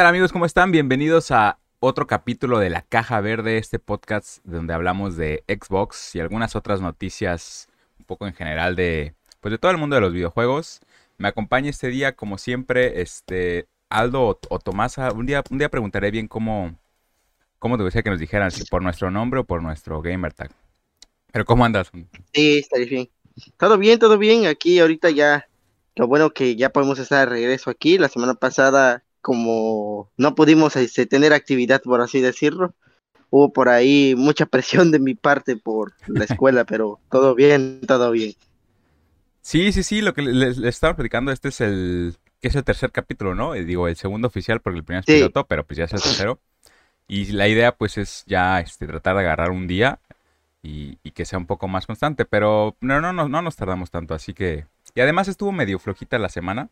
¿Qué tal amigos? ¿Cómo están? Bienvenidos a otro capítulo de La Caja Verde, este podcast donde hablamos de Xbox y algunas otras noticias un poco en general de pues de todo el mundo de los videojuegos. Me acompaña este día como siempre este Aldo o, Tomasa. Un día un día preguntaré bien cómo cómo te gustaría que nos dijeran si por nuestro nombre o por nuestro gamer tag. Pero ¿cómo andas? Sí, está bien. Todo bien, todo bien. Aquí ahorita ya lo bueno que ya podemos estar de regreso aquí. La semana pasada como no pudimos este, tener actividad, por así decirlo, hubo por ahí mucha presión de mi parte por la escuela, pero todo bien, todo bien. Sí, sí, sí, lo que les, estaba platicando, este es el, que es el tercer capítulo, ¿no? Digo, el segundo oficial porque el primer es piloto, pero pues ya es el tercero. Y la idea pues es ya este, tratar de agarrar un día y, y, que sea un poco más constante, pero no, no, no, no nos tardamos tanto, así que... Y además estuvo medio flojita la semana,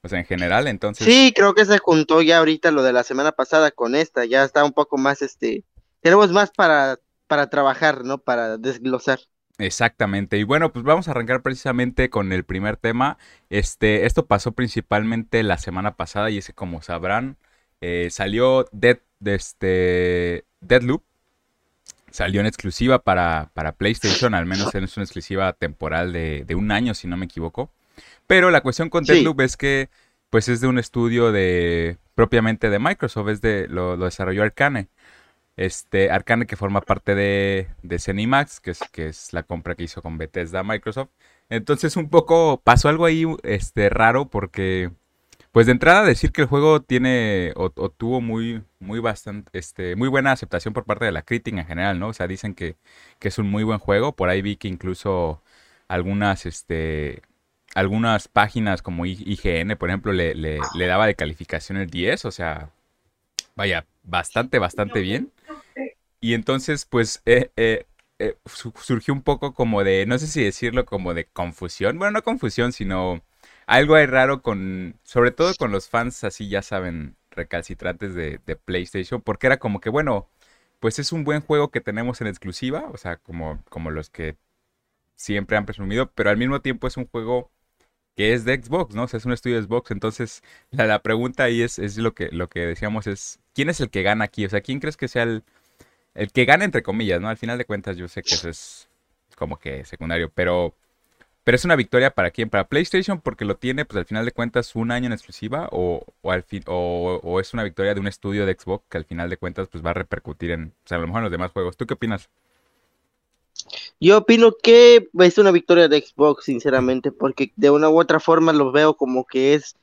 pues en general, entonces. Sí, creo que se juntó ya ahorita lo de la semana pasada con esta, ya está un poco más, este, tenemos más para, para trabajar, ¿no? Para desglosar. Exactamente. Y bueno, pues vamos a arrancar precisamente con el primer tema. Este, esto pasó principalmente la semana pasada y es que como sabrán, eh, salió Dead, de este, Deadloop. Salió en exclusiva para, para PlayStation, al menos es una exclusiva temporal de, de un año, si no me equivoco. Pero la cuestión con Deadloop es que pues es de un estudio de propiamente de Microsoft, es de lo, desarrolló Arcane. Este Arcane que forma parte de, de Cenimax, que es, que es la compra que hizo con Bethesda Microsoft. Entonces un poco pasó algo ahí este raro porque pues de entrada decir que el juego tiene o, tuvo muy muy bastante este muy buena aceptación por parte de la crítica en general, ¿no? O sea, dicen que, que es un muy buen juego, por ahí vi que incluso algunas este algunas páginas como IGN, por ejemplo, le, le, daba de calificación el 10, o sea, vaya, bastante, bastante bien. Y entonces, pues, eh, eh, eh, surgió un poco como de, no sé si decirlo como de confusión, bueno, no confusión, sino algo hay raro con, sobre todo con los fans así, ya saben, recalcitrantes de, de PlayStation, porque era como que, bueno, pues es un buen juego que tenemos en exclusiva, o sea, como, como los que siempre han presumido, pero al mismo tiempo es un juego que es de Xbox, ¿no? O sea, es un estudio de Xbox. Entonces, la, pregunta ahí es, es, lo, que, lo que decíamos, es, ¿quién es el que gana aquí? O sea, ¿quién crees que sea el, el que gana entre comillas, ¿no? Al final de cuentas, yo sé que eso es como que secundario, pero, pero es una victoria para quién? Para PlayStation porque lo tiene, pues al final de cuentas, un año en exclusiva o, o, al fin, o, o es una victoria de un estudio de Xbox que al final de cuentas, pues va a repercutir en, o sea, a lo mejor en los demás juegos. ¿Tú qué opinas? Yo opino que es una victoria de Xbox, sinceramente, porque de una u otra forma lo veo como que es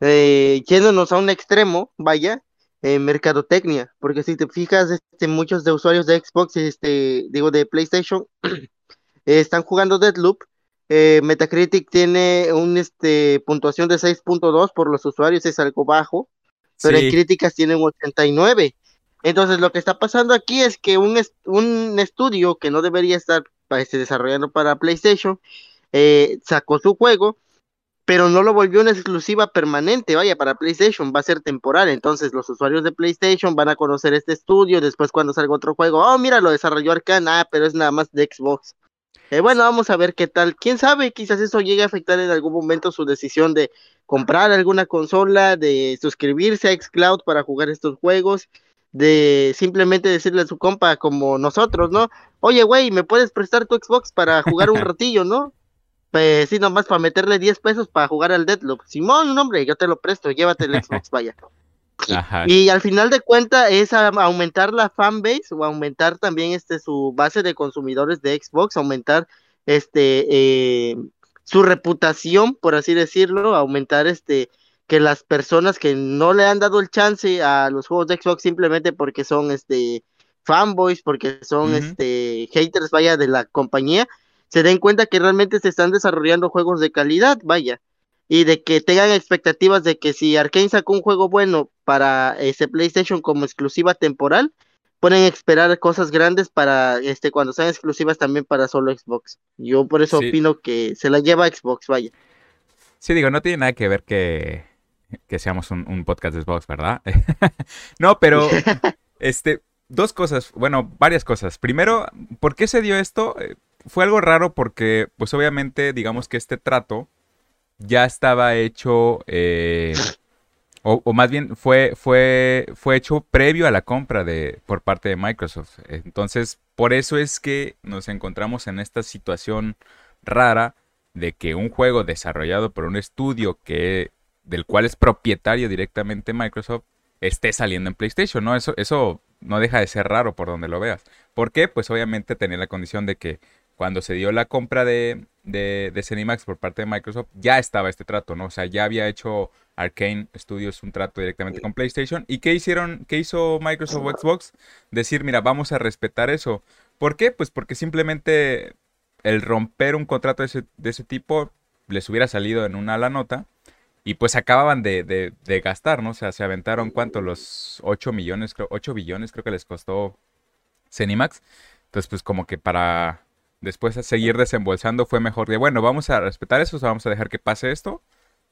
eh, yéndonos a un extremo, vaya, en mercadotecnia, porque si te fijas, este, muchos de usuarios de Xbox, este, digo de PlayStation, están jugando Deadloop. Eh, Metacritic tiene un este puntuación de 6.2 por los usuarios, es algo bajo, pero en críticas tienen 89. Entonces, lo que está pasando aquí es que un, un estudio que no debería estar este, desarrollando para PlayStation eh, sacó su juego, pero no lo volvió una exclusiva permanente, vaya, para PlayStation, va a ser temporal. Entonces, los usuarios de PlayStation van a conocer este estudio. Después, cuando salga otro juego, oh, mira, lo desarrolló Arcane, ah, pero es nada más de Xbox. Eh, bueno, vamos a ver qué tal. Quién sabe, quizás eso llegue a afectar en algún momento su decisión de comprar alguna consola, de suscribirse a Xcloud para jugar estos juegos de simplemente decirle a su compa como nosotros, ¿no? Oye, güey, ¿me puedes prestar tu Xbox para jugar un ratillo, no? Pues sí, nomás para meterle 10 pesos para jugar al Deadloop. Simón, hombre, yo te lo presto, llévate el Xbox, vaya. Y al final de cuentas es aumentar la fanbase o aumentar también este su base de consumidores de Xbox, aumentar este eh, su reputación, por así decirlo, aumentar este que las personas que no le han dado el chance a los juegos de Xbox simplemente porque son este fanboys, porque son este haters, vaya, de la compañía, se den cuenta que realmente se están desarrollando juegos de calidad, vaya, y de que tengan expectativas de que si Arkane sacó un juego bueno para ese PlayStation como exclusiva temporal, pueden esperar cosas grandes para este cuando sean exclusivas también para solo Xbox. Yo por eso opino que se la lleva Xbox, vaya. Sí, digo, no tiene nada que ver que que seamos un, podcast de Xbox, ¿verdad? no, pero este, dos cosas, bueno, varias cosas. Primero, ¿por qué se dio esto? Eh, fue algo raro porque, pues obviamente, digamos que este trato ya estaba hecho, eh, O, o, más bien fue, fue, fue hecho previo a la compra de, por parte de Microsoft. Entonces, por eso es que nos encontramos en esta situación rara de que un juego desarrollado por un estudio que, del cual es propietario directamente Microsoft esté saliendo en PlayStation, ¿no? Eso, eso no deja de ser raro por donde lo veas. ¿Por qué? Pues obviamente tenía la condición de que cuando se dio la compra de, de, de Cinemax por parte de Microsoft, ya estaba este trato, ¿no? O sea, ya había hecho Arkane Studios un trato directamente con PlayStation. ¿Y qué hicieron? ¿Qué hizo Microsoft o Xbox? Decir, mira, vamos a respetar eso. ¿Por qué? Pues porque simplemente el romper un contrato de ese, de ese tipo les hubiera salido en una la nota. Y pues acababan de, de, gastar, ¿no? O sea, se aventaron cuánto, los 8 millones, creo, 8 billones creo que les costó Cenimax. Entonces, pues como que para después seguir desembolsando fue mejor de, bueno, vamos a respetar eso, o sea, vamos a dejar que pase esto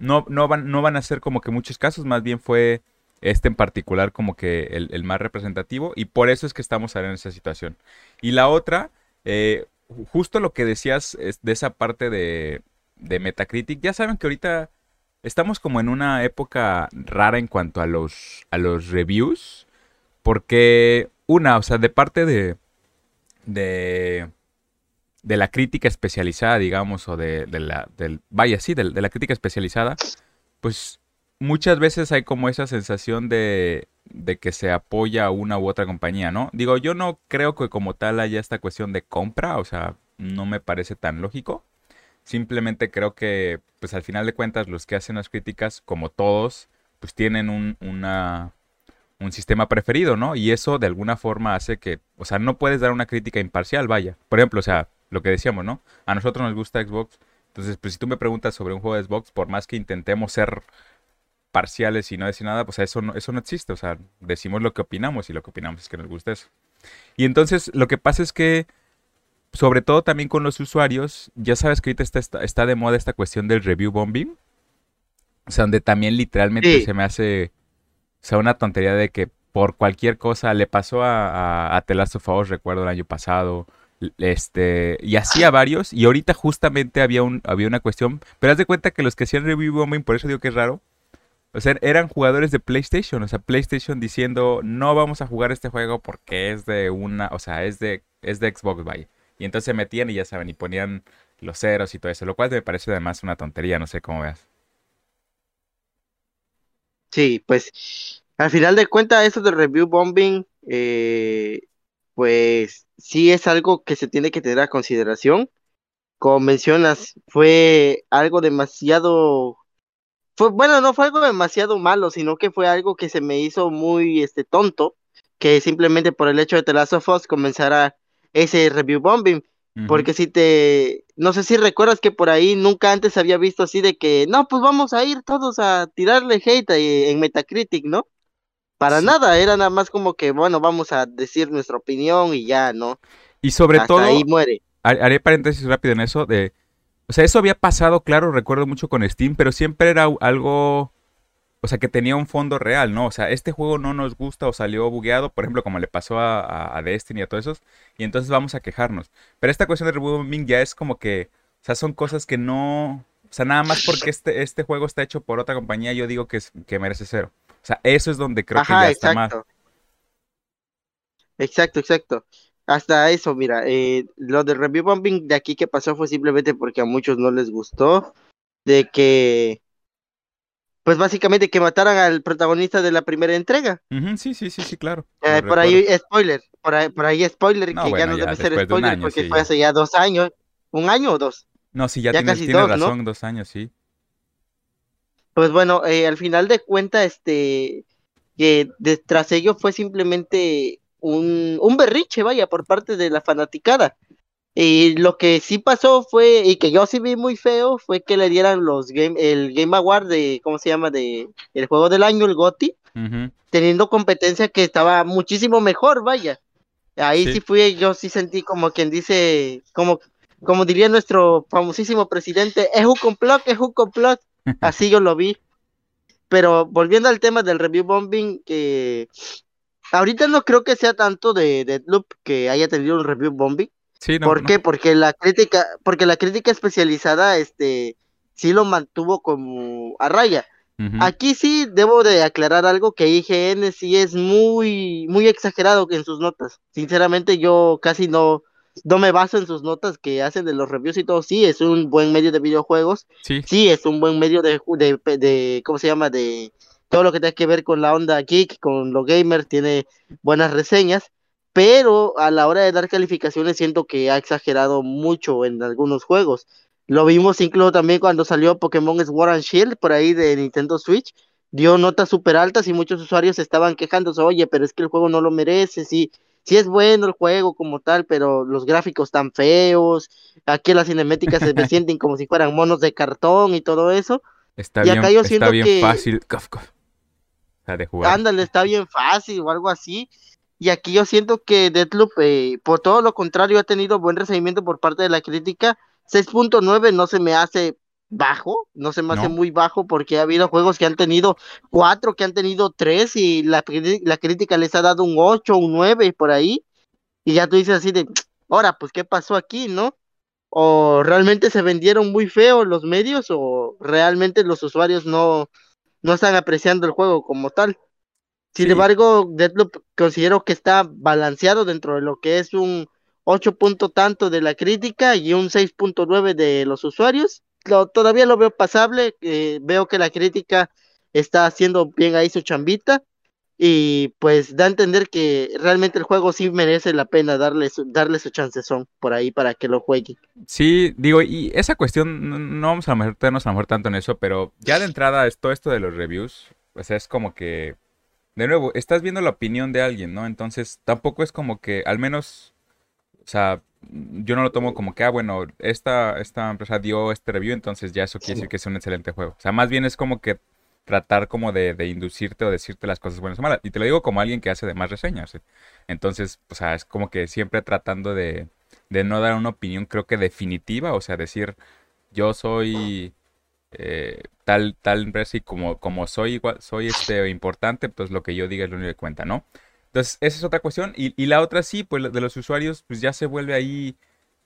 no, no, van, no van a ser como que muchos casos, más bien fue este en particular como que el, más representativo y por eso es que estamos ahora en esa situación. Y la otra, eh, justo lo que decías es de esa parte de, de Metacritic, ya saben que ahorita estamos como en una época rara en cuanto a los, a los reviews, porque una, o sea, de parte de, de de la crítica especializada, digamos, o de, la, del, vaya, sí, de, la crítica especializada, pues muchas veces hay como esa sensación de, de que se apoya a una u otra compañía, ¿no? Digo, yo no creo que como tal haya esta cuestión de compra, o sea, no me parece tan lógico. Simplemente creo que, pues al final de cuentas, los que hacen las críticas, como todos, pues tienen un, una, un sistema preferido, ¿no? Y eso de alguna forma hace que, o sea, no puedes dar una crítica imparcial, vaya. Por ejemplo, o sea, lo que decíamos, ¿no? A nosotros nos gusta Xbox. Entonces, pues si tú me preguntas sobre un juego de Xbox, por más que intentemos ser parciales y no decir nada, pues eso no, eso no existe. O sea, decimos lo que opinamos y lo que opinamos es que nos gusta eso. Y entonces lo que pasa es que, sobre todo también con los usuarios, ya sabes que ahorita está, está, de moda esta cuestión del review bombing. O sea, donde también literalmente se me hace, o sea, una tontería de que por cualquier cosa le pasó a, a, a The Last of Us, recuerdo el año pasado, este, y hacía varios, y ahorita justamente había, un, había una cuestión, pero haz de cuenta que los que hacían review bombing, por eso digo que es raro, o sea, eran jugadores de PlayStation, o sea, PlayStation diciendo, no vamos a jugar este juego porque es de una, o sea, es de, es de Xbox, vaya. Y entonces se metían y ya saben, y ponían los ceros y todo eso, lo cual me parece además una tontería, no sé cómo veas. Sí, pues al final de cuentas, eso de review bombing, eh, pues sí es algo que se tiene que tener a consideración. Como mencionas, fue algo demasiado, fue, bueno, no fue algo demasiado malo, sino que fue algo que se me hizo muy este tonto, que simplemente por el hecho de The Last of Us comenzara ese review bombing. Porque si te, no sé si recuerdas que por ahí nunca antes había visto así de que, no, pues vamos a ir todos a tirarle hate en Metacritic, ¿no? Para nada, era nada más como que, bueno, vamos a decir nuestra opinión y ya, ¿no? Y sobre todo, ahí muere. Haré paréntesis rápido en eso de, o sea, eso había pasado, claro, recuerdo mucho con Steam, pero siempre era algo, o sea, que tenía un fondo real, ¿no? O sea, este juego no nos gusta o salió bugueado, por ejemplo, como le pasó a, a Destiny y a todos esos, y entonces vamos a quejarnos. Pero esta cuestión de rebooming ya es como que, o sea, son cosas que no, o sea, nada más porque este, este juego está hecho por otra compañía, yo digo que, es, que merece cero. O sea, eso es donde creo que ya está más. Exacto, exacto. Hasta eso, mira, eh, lo de review bombing de aquí que pasó fue simplemente porque a muchos no les gustó, de que, pues básicamente que mataran al protagonista de la primera entrega. sí, sí, sí, sí, claro. Eh, por ahí spoiler, por ahí, por ahí spoiler, que ya no debe ser spoiler porque fue hace ya dos años, un año o dos. No, sí, ya, tienes, tienes razón, dos años, sí. Pues bueno, eh, al final de cuentas, este, que tras ello fue simplemente un, un berriche, vaya, por parte de la fanaticada. Y lo que sí pasó fue, y que yo sí vi muy feo, fue que le dieran los game, el Game Award de, ¿cómo se llama? De el juego del año, el GOTY, teniendo competencia que estaba muchísimo mejor, vaya. Ahí sí. sí fui, yo sí sentí como quien dice, como, como diría nuestro famosísimo presidente, es un complot, es un complot. Así yo lo vi. Pero volviendo al tema del review bombing, que ahorita no creo que sea tanto de Deadloop que haya tenido un review bombing. Sí, ¿Por qué? Porque la crítica, porque la crítica especializada, este, sí lo mantuvo como a raya. Aquí sí debo de aclarar algo que IGN sí es muy, muy exagerado en sus notas. Sinceramente yo casi no, no me baso en sus notas que hacen de los reviews y todo. Sí, es un buen medio de videojuegos. Sí. Sí, es un buen medio de, de, de ¿cómo se llama? De todo lo que tenga que ver con la onda geek, con los gamers, tiene buenas reseñas. Pero a la hora de dar calificaciones siento que ha exagerado mucho en algunos juegos. Lo vimos incluso también cuando salió Pokémon Sword and Shield por ahí de Nintendo Switch. Dio notas súper altas y muchos usuarios estaban quejándose, oye, pero es que el juego no lo merece, sí, sí es bueno el juego como tal, pero los gráficos tan feos, aquí las cinemáticas se sienten como si fueran monos de cartón y todo eso. Está bien, está bien fácil de jugar. Ándale, está bien fácil o algo así. Y aquí yo siento que Deathloop, eh, por todo lo contrario, ha tenido buen recibimiento por parte de la crítica 6.9 no se me hace bajo, no se me hace muy bajo porque ha habido juegos que han tenido 4, que han tenido 3 y la, la crítica les ha dado un 8, un 9 por ahí. Y ya tú dices así de, ahora, pues, ¿qué pasó aquí, no? O realmente se vendieron muy feo los medios o realmente los usuarios no, no están apreciando el juego como tal. Sin embargo, Deadloop considero que está balanceado dentro de lo que es un 8 puntos tanto de la crítica y un 6.9 de los usuarios. Lo, todavía lo veo pasable, eh, veo que la crítica está haciendo bien ahí su chambita y pues da a entender que realmente el juego sí merece la pena darle su, darle su chancezón por ahí para que lo juegue. Sí, digo, y esa cuestión, no vamos a meternos a lo mejor tanto en eso, pero ya de entrada es todo esto de los reviews, pues es como que, de nuevo, estás viendo la opinión de alguien, ¿no? Entonces tampoco es como que, al menos o sea, yo no lo tomo como que, ah, bueno, esta, esta empresa dio este review, entonces ya eso quiere decir que es un excelente juego. O sea, más bien es como que tratar como de, inducirte o decirte las cosas buenas o malas. Y te lo digo como alguien que hace de más reseñas. ¿eh? Entonces, o sea, es como que siempre tratando de, de no dar una opinión, creo que definitiva, o sea, decir, yo soy eh, tal, tal empresa y como, como soy igual, soy este importante, pues lo que yo diga es lo único que cuenta, ¿no? Entonces, esa es otra cuestión. Y, la otra sí, pues de los usuarios, pues ya se vuelve ahí,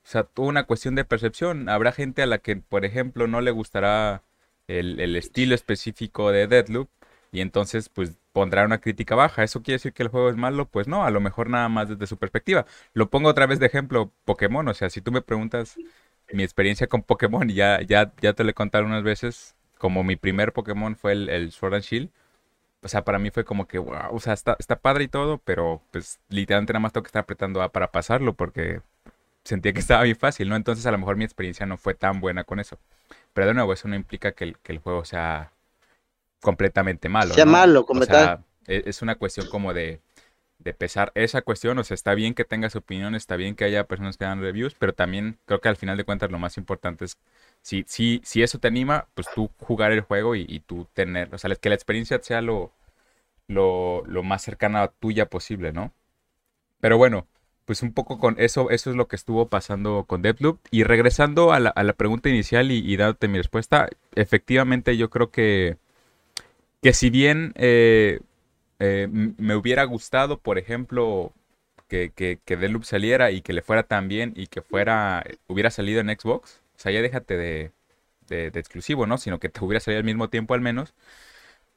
o sea, toda una cuestión de percepción. Habrá gente a la que, por ejemplo, no le gustará el, estilo específico de Deadloop y entonces, pues pondrá una crítica baja. ¿Eso quiere decir que el juego es malo? Pues no, a lo mejor nada más desde su perspectiva. Lo pongo otra vez de ejemplo, Pokémon. O sea, si tú me preguntas mi experiencia con Pokémon, y ya, ya, ya te lo he contado unas veces, como mi primer Pokémon fue el, el Sword and Shield o sea, para mí fue como que, wow, o sea, está, está padre y todo, pero pues literalmente nada más tengo que estar apretando A para pasarlo porque sentía que estaba bien fácil, ¿no? Entonces a lo mejor mi experiencia no fue tan buena con eso. Pero de nuevo, eso no implica que el, que el juego sea completamente malo. Sea malo, como o sea, e, Es una cuestión como de, de pesar esa cuestión. O sea, está bien que tengas opinión, está bien que haya personas que hagan reviews, pero también creo que al final de cuentas lo más importante es si, si, si eso te anima, pues tú jugar el juego y, tú tener, o sea, que la experiencia sea lo, lo, más cercana a tuya posible, ¿no? Pero bueno, pues un poco con eso, eso es lo que estuvo pasando con Deathloop. Y regresando a la, pregunta inicial y, dándote mi respuesta, efectivamente yo creo que, que si bien eh, eh, me hubiera gustado, por ejemplo, que, que, que saliera y que le fuera tan bien y que fuera, hubiera salido en Xbox, o sea, ya déjate de, de, exclusivo, ¿no? Sino que te hubiera salido al mismo tiempo al menos.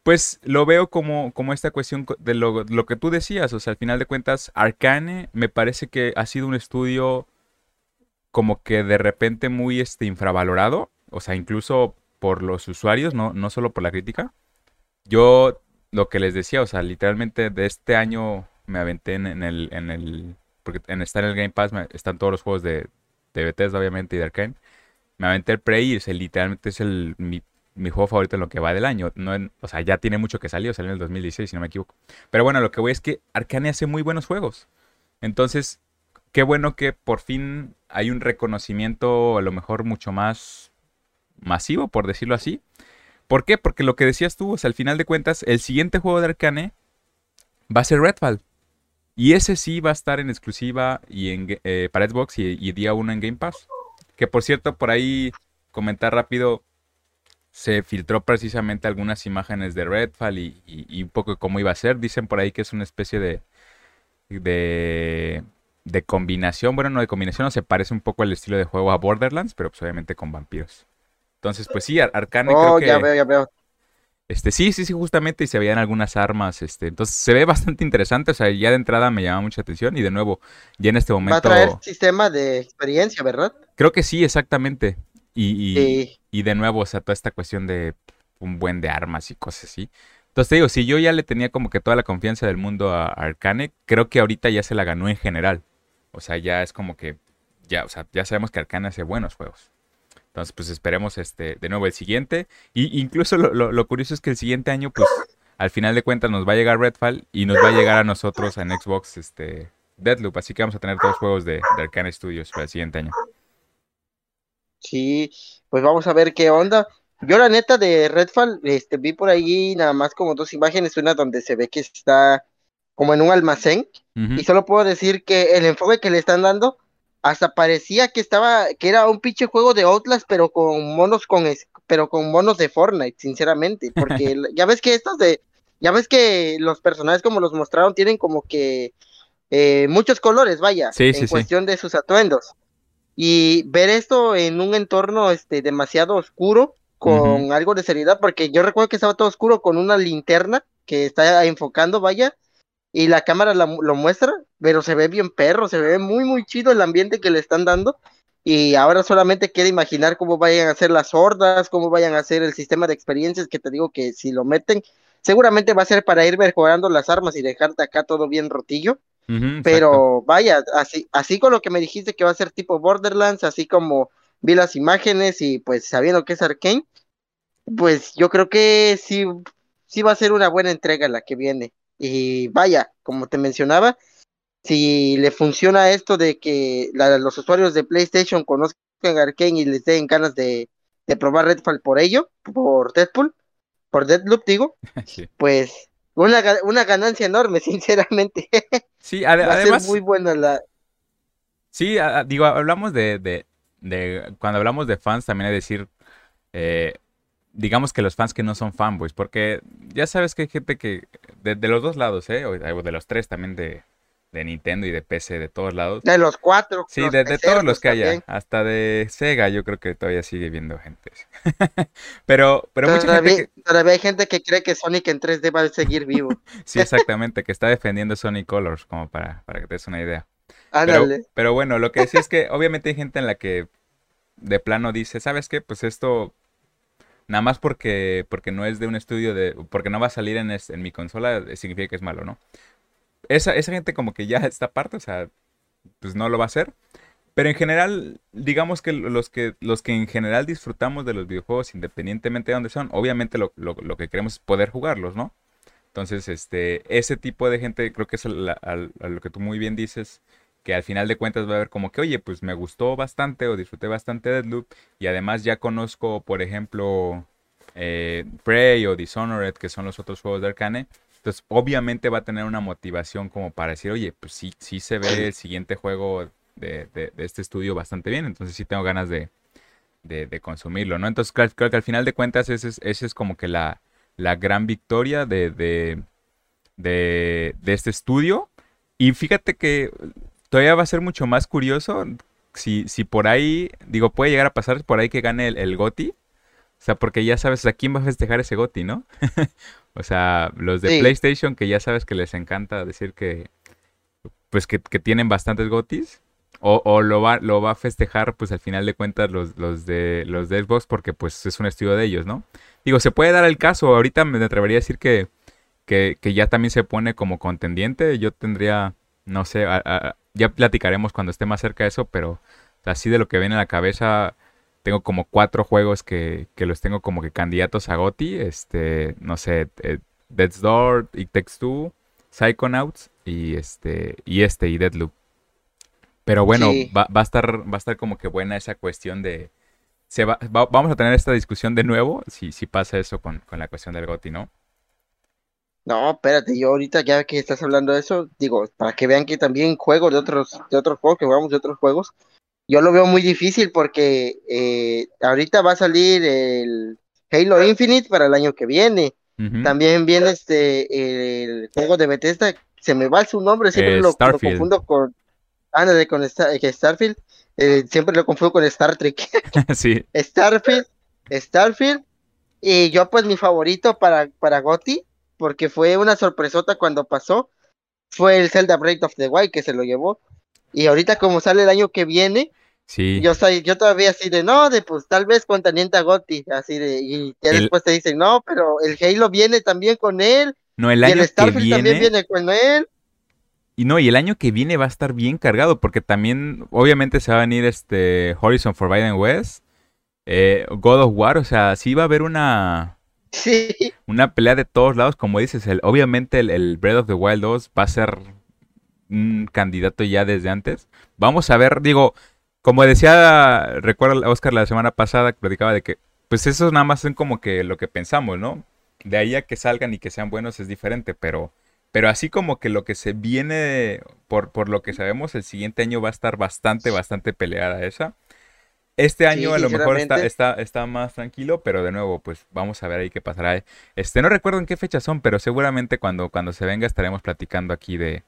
Pues lo veo como, como esta cuestión de lo, lo, que tú decías. O sea, al final de cuentas, Arcane me parece que ha sido un estudio como que de repente muy este, infravalorado. O sea, incluso por los usuarios, no, no solo por la crítica. Yo lo que les decía, o sea, literalmente de este año me aventé en, el, en el. Porque en estar en el Game Pass están todos los juegos de, de Bethesda, obviamente, y de Arcane me aventé el Prey y literalmente es el, mi, juego favorito en lo que va del año. No o sea, ya tiene mucho que salió, salió en el 2016, si no me equivoco. Pero bueno, lo que voy es que Arcane hace muy buenos juegos. Entonces, qué bueno que por fin hay un reconocimiento a lo mejor mucho más masivo, por decirlo así. ¿Por qué? Porque lo que decías tú, o sea, al final de cuentas, el siguiente juego de Arcane va a ser Redfall. Y ese sí va a estar en exclusiva y en, eh, para Xbox y, día 1 en Game Pass. Que por cierto, por ahí comentar rápido, se filtró precisamente algunas imágenes de Redfall y, un poco cómo iba a ser. Dicen por ahí que es una especie de, de, de combinación. Bueno, no de combinación, no se parece un poco al estilo de juego a Borderlands, pero pues obviamente con vampiros. Entonces, pues sí, Arcane oh, creo que... ya veo, ya veo. Este, sí, sí, sí, justamente, y se veían algunas armas, este, entonces se ve bastante interesante, o sea, ya de entrada me llama mucha atención, y de nuevo, ya en este momento... Va a traer sistema de experiencia, ¿verdad? Creo que sí, exactamente, y, y, de nuevo, o sea, toda esta cuestión de un buen de armas y cosas así. Entonces te digo, si yo ya le tenía como que toda la confianza del mundo a Arcane, creo que ahorita ya se la ganó en general. O sea, ya es como que, ya, o sea, ya sabemos que Arcane hace buenos juegos. Entonces, pues esperemos este, de nuevo el siguiente. Y incluso lo, curioso es que el siguiente año, pues, al final de cuentas nos va a llegar Redfall y nos va a llegar a nosotros en Xbox este Deadloop. Así que vamos a tener todos los juegos de, de Arcane Studios para el siguiente año. Sí, pues vamos a ver qué onda. Yo la neta de Redfall, este, vi por ahí nada más como dos imágenes, una donde se ve que está como en un almacén, y solo puedo decir que el enfoque que le están dando, hasta parecía que estaba, que era un pinche juego de Outlast, pero con monos con, pero con monos de Fortnite, sinceramente, porque ya ves que estos de, ya ves que los personajes como los mostraron tienen como que eh, muchos colores, vaya, en cuestión de sus atuendos. Y ver esto en un entorno este, demasiado oscuro, con algo de seriedad, porque yo recuerdo que estaba todo oscuro con una linterna que está enfocando, vaya, y la cámara lo muestra, pero se ve bien perro, se ve muy, muy chido el ambiente que le están dando. Y ahora solamente queda imaginar cómo vayan a ser las hordas, cómo vayan a ser el sistema de experiencias, que te digo que si lo meten, seguramente va a ser para ir mejorando las armas y dejarte acá todo bien rotillo. pero vaya, así, así con lo que me dijiste que va a ser tipo Borderlands, así como vi las imágenes y pues sabiendo que es Arkane, pues yo creo que sí, sí va a ser una buena entrega la que viene. Y vaya, como te mencionaba, si le funciona esto de que los usuarios de PlayStation conozcan Arkane y les den ganas de, probar Redfall por ello, por Deadpool, por Deadloop digo, pues una, una ganancia enorme, sinceramente. Sí, además... muy buena la... Sí, digo, hablamos de, de, Cuando hablamos de fans, también hay decir... Eh, digamos que los fans que no son fanboys, porque ya sabes que hay gente que, de, los dos lados, ¿eh? O de los tres también de, Nintendo y de PC, de todos lados. De los cuatro. Sí, de, todos los que haya, hasta de Sega yo creo que todavía sigue viendo gente. pero pero mucha gente Todavía hay gente que cree que Sonic en 3D va a seguir vivo. sí, exactamente, que está defendiendo Sonic Colors, como para, para que te des una idea. Pero, pero bueno, lo que sí es que obviamente hay gente en la que de plano dice, ¿sabes qué? Pues esto nada más porque, porque no es de un estudio de. porque no va a salir en, en mi consola, significa que es malo, ¿no? Esa, esa gente como que ya está aparte, o sea, pues no lo va a hacer. Pero en general, digamos que los que, los que en general disfrutamos de los videojuegos, independientemente de dónde son, obviamente lo, que queremos es poder jugarlos, ¿no? Entonces, este, ese tipo de gente, creo que es a lo que tú muy bien dices, que al final de cuentas va a ver como que, oye, pues me gustó bastante o disfruté bastante Deadloop y además ya conozco, por ejemplo, eh, Prey o Dishonored, que son los otros juegos de Arcane. Entonces, obviamente va a tener una motivación como para decir, oye, pues sí, sí se ve el siguiente juego de, este estudio bastante bien, entonces sí tengo ganas de, consumirlo, ¿no? Entonces, creo, que al final de cuentas ese es, ese es como que la, gran victoria de, este estudio. Y fíjate que todavía va a ser mucho más curioso si, si por ahí, digo, puede llegar a pasar por ahí que gane el, el GOTI. O sea, porque ya sabes a quién va a festejar ese GOTI, ¿no? o sea, los de PlayStation que ya sabes que les encanta decir que, pues que, tienen bastantes GOTIs. O, o, lo, va, lo va a festejar, pues al final de cuentas, los, los, de, los de Xbox, porque pues es un estudio de ellos, ¿no? Digo, se puede dar el caso, ahorita me atrevería a decir que, que, que ya también se pone como contendiente. Yo tendría, no sé, a, ya platicaremos cuando esté más cerca de eso, pero así de lo que viene a la cabeza, tengo como cuatro juegos que, los tengo como que candidatos a GOTI, este, no sé, eh, Death's Door, It Takes Two, Psychonauts y este, y este, y Deadloop. Pero bueno, va, va, a estar, va a estar como que buena esa cuestión de... Se va, vamos a tener esta discusión de nuevo si, si pasa eso con, con la cuestión del GOTI, ¿no? No, espérate, yo ahorita ya que estás hablando de eso, digo, para que vean que también juego de otros, de otros juegos, que jugamos de otros juegos, yo lo veo muy difícil porque eh, ahorita va a salir el Halo Infinite para el año que viene. También viene este el juego de Bethesda, se me va su nombre, siempre eh, lo, confundo con de con eh, Starfield, siempre lo confundo con Star Trek. sí. Starfield, Starfield Y yo pues mi favorito para, para Gotti, porque fue una sorpresota cuando pasó, fue el Zelda Breath of the Wild que se lo llevó. Y ahorita como sale el año que viene, Sí. yo soy, yo todavía así de no, de pues tal vez contendiente a Gotti, así de, y ya El- después te dicen, no, pero el Halo viene también con él, No, el y año el que Starfield también viene. viene con él. Y no, y el año que viene va a estar bien cargado, porque también, obviamente, se va a venir este Horizon Forbidden West, eh, God of War, o sea, sí va a haber una, Sí, una pelea de todos lados, como dices, el, obviamente el, el Breath of the Wild 2 va a ser un candidato ya desde antes. Vamos a ver, digo, como decía, recuerda Oscar la semana pasada, platicaba de que, pues esos nada más son como que lo que pensamos, ¿no? De ahí a que salgan y que sean buenos es diferente, pero, pero así como que lo que se viene, por, por lo que sabemos, el siguiente año va a estar bastante, bastante peleada esa. Este año Sí, a lo mejor está, está, está más tranquilo, pero de nuevo, pues vamos a ver ahí qué pasará. Este, no recuerdo en qué fecha son, pero seguramente cuando, cuando se venga estaremos platicando aquí de,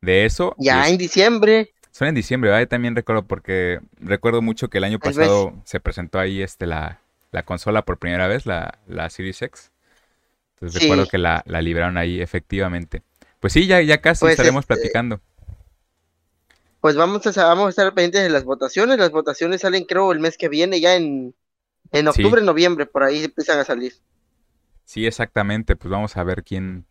de eso. ya en diciembre. Son en diciembre, ¿verdad? Yo también recuerdo porque recuerdo mucho que el año pasado se presentó ahí este la, la consola por primera vez, la, la Series X. Entonces Sí. recuerdo que la, la libraron ahí efectivamente. Pues sí, ya, ya casi Pues, estaremos este, platicando. Pues vamos a, vamos a estar pendientes de las votaciones. Las votaciones salen creo el mes que viene, ya en, en Sí. octubre, noviembre, por ahí empiezan a salir. Sí, exactamente. Pues vamos a ver quién,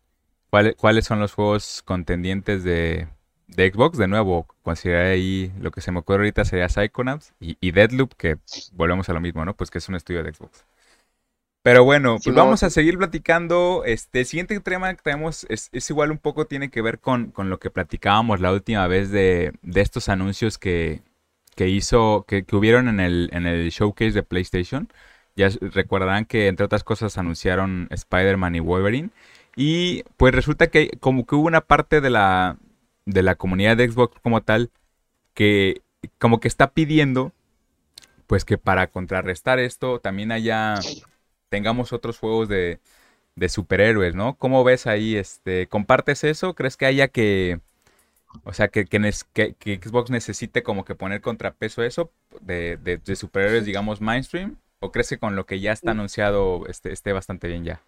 cuáles, cuáles son los juegos contendientes de, de Xbox. De nuevo, considerar ahí lo que se me ocurre ahorita sería Psychonauts y, y Deadloop, que volvemos a lo mismo, ¿no? Pues que es un estudio de Xbox. Pero bueno, pues vamos a seguir platicando. Este el siguiente tema que tenemos es, es igual un poco tiene que ver con, con lo que platicábamos la última vez de, de estos anuncios que, que hizo, que, que hubieron en el, en el showcase de PlayStation. Ya recordarán que entre otras cosas anunciaron Spider-Man y Wolverine. Y pues resulta que como que hubo una parte de la, de la comunidad de Xbox como tal que como que está pidiendo pues que para contrarrestar esto también haya tengamos otros juegos de, de superhéroes, ¿no? ¿Cómo ves ahí? Este, ¿compartes eso? ¿Crees que haya que, o sea, que, que, que- que Xbox necesite como que poner contrapeso a eso de, de- de superhéroes, digamos, mainstream? ¿O crees que con lo que ya está anunciado este, esté bastante bien ya?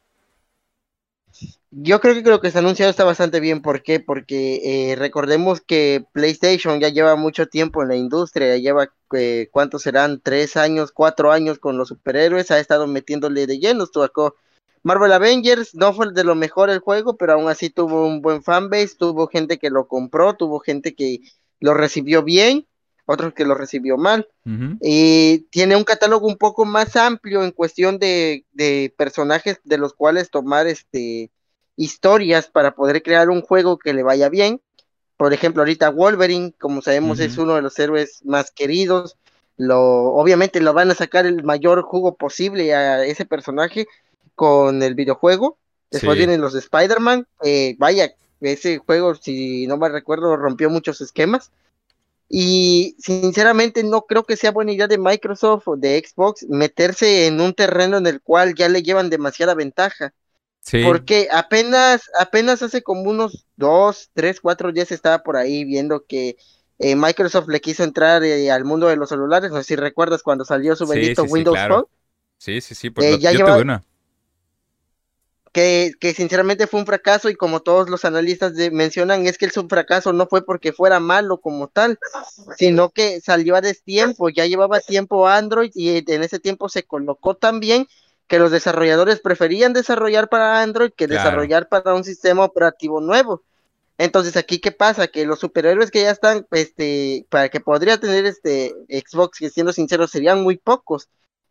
Yo creo que lo que ha anunciado está bastante bien. ¿Por qué? Porque eh, recordemos que PlayStation ya lleva mucho tiempo en la industria, ya lleva, eh, ¿cuántos serán? Tres años, cuatro años con los superhéroes, ha estado metiéndole de lleno. Tocó Marvel Avengers, no fue de lo mejor el juego, pero aún así tuvo un buen fanbase, tuvo gente que lo compró, tuvo gente que lo recibió bien, otros que lo recibió mal. Y tiene un catálogo un poco más amplio en cuestión de, de personajes de los cuales tomar este historias para poder crear un juego que le vaya bien. Por ejemplo, ahorita Wolverine, como sabemos, es uno de los héroes más queridos. Lo, obviamente lo van a sacar el mayor jugo posible a ese personaje con el videojuego. Después Sí. vienen los de Spider-Man. eh, vaya, ese juego, si no me recuerdo, rompió muchos esquemas. Y sinceramente no creo que sea buena idea de Microsoft o de Xbox meterse en un terreno en el cual ya le llevan demasiada ventaja. Sí, Porque apenas, apenas hace como unos dos, tres, cuatro días estaba por ahí viendo que eh, Microsoft le quiso entrar eh, al mundo de los celulares. No sé si recuerdas cuando salió su bendito sí, sí, Windows. Phone. sí, sí, sí, pues Eh, lo- ya yo lleva- tuve una. Que, que sinceramente fue un fracaso y como todos los analistas de- mencionan, es que el fracaso no fue porque fuera malo como tal, sino que salió a destiempo, ya llevaba tiempo Android y en ese tiempo se colocó tan bien que los desarrolladores preferían desarrollar para Android que Claro. desarrollar para un sistema operativo nuevo. Entonces aquí qué pasa que los superhéroes que ya están, este, para que podría tener este Xbox, que siendo sincero serían muy pocos.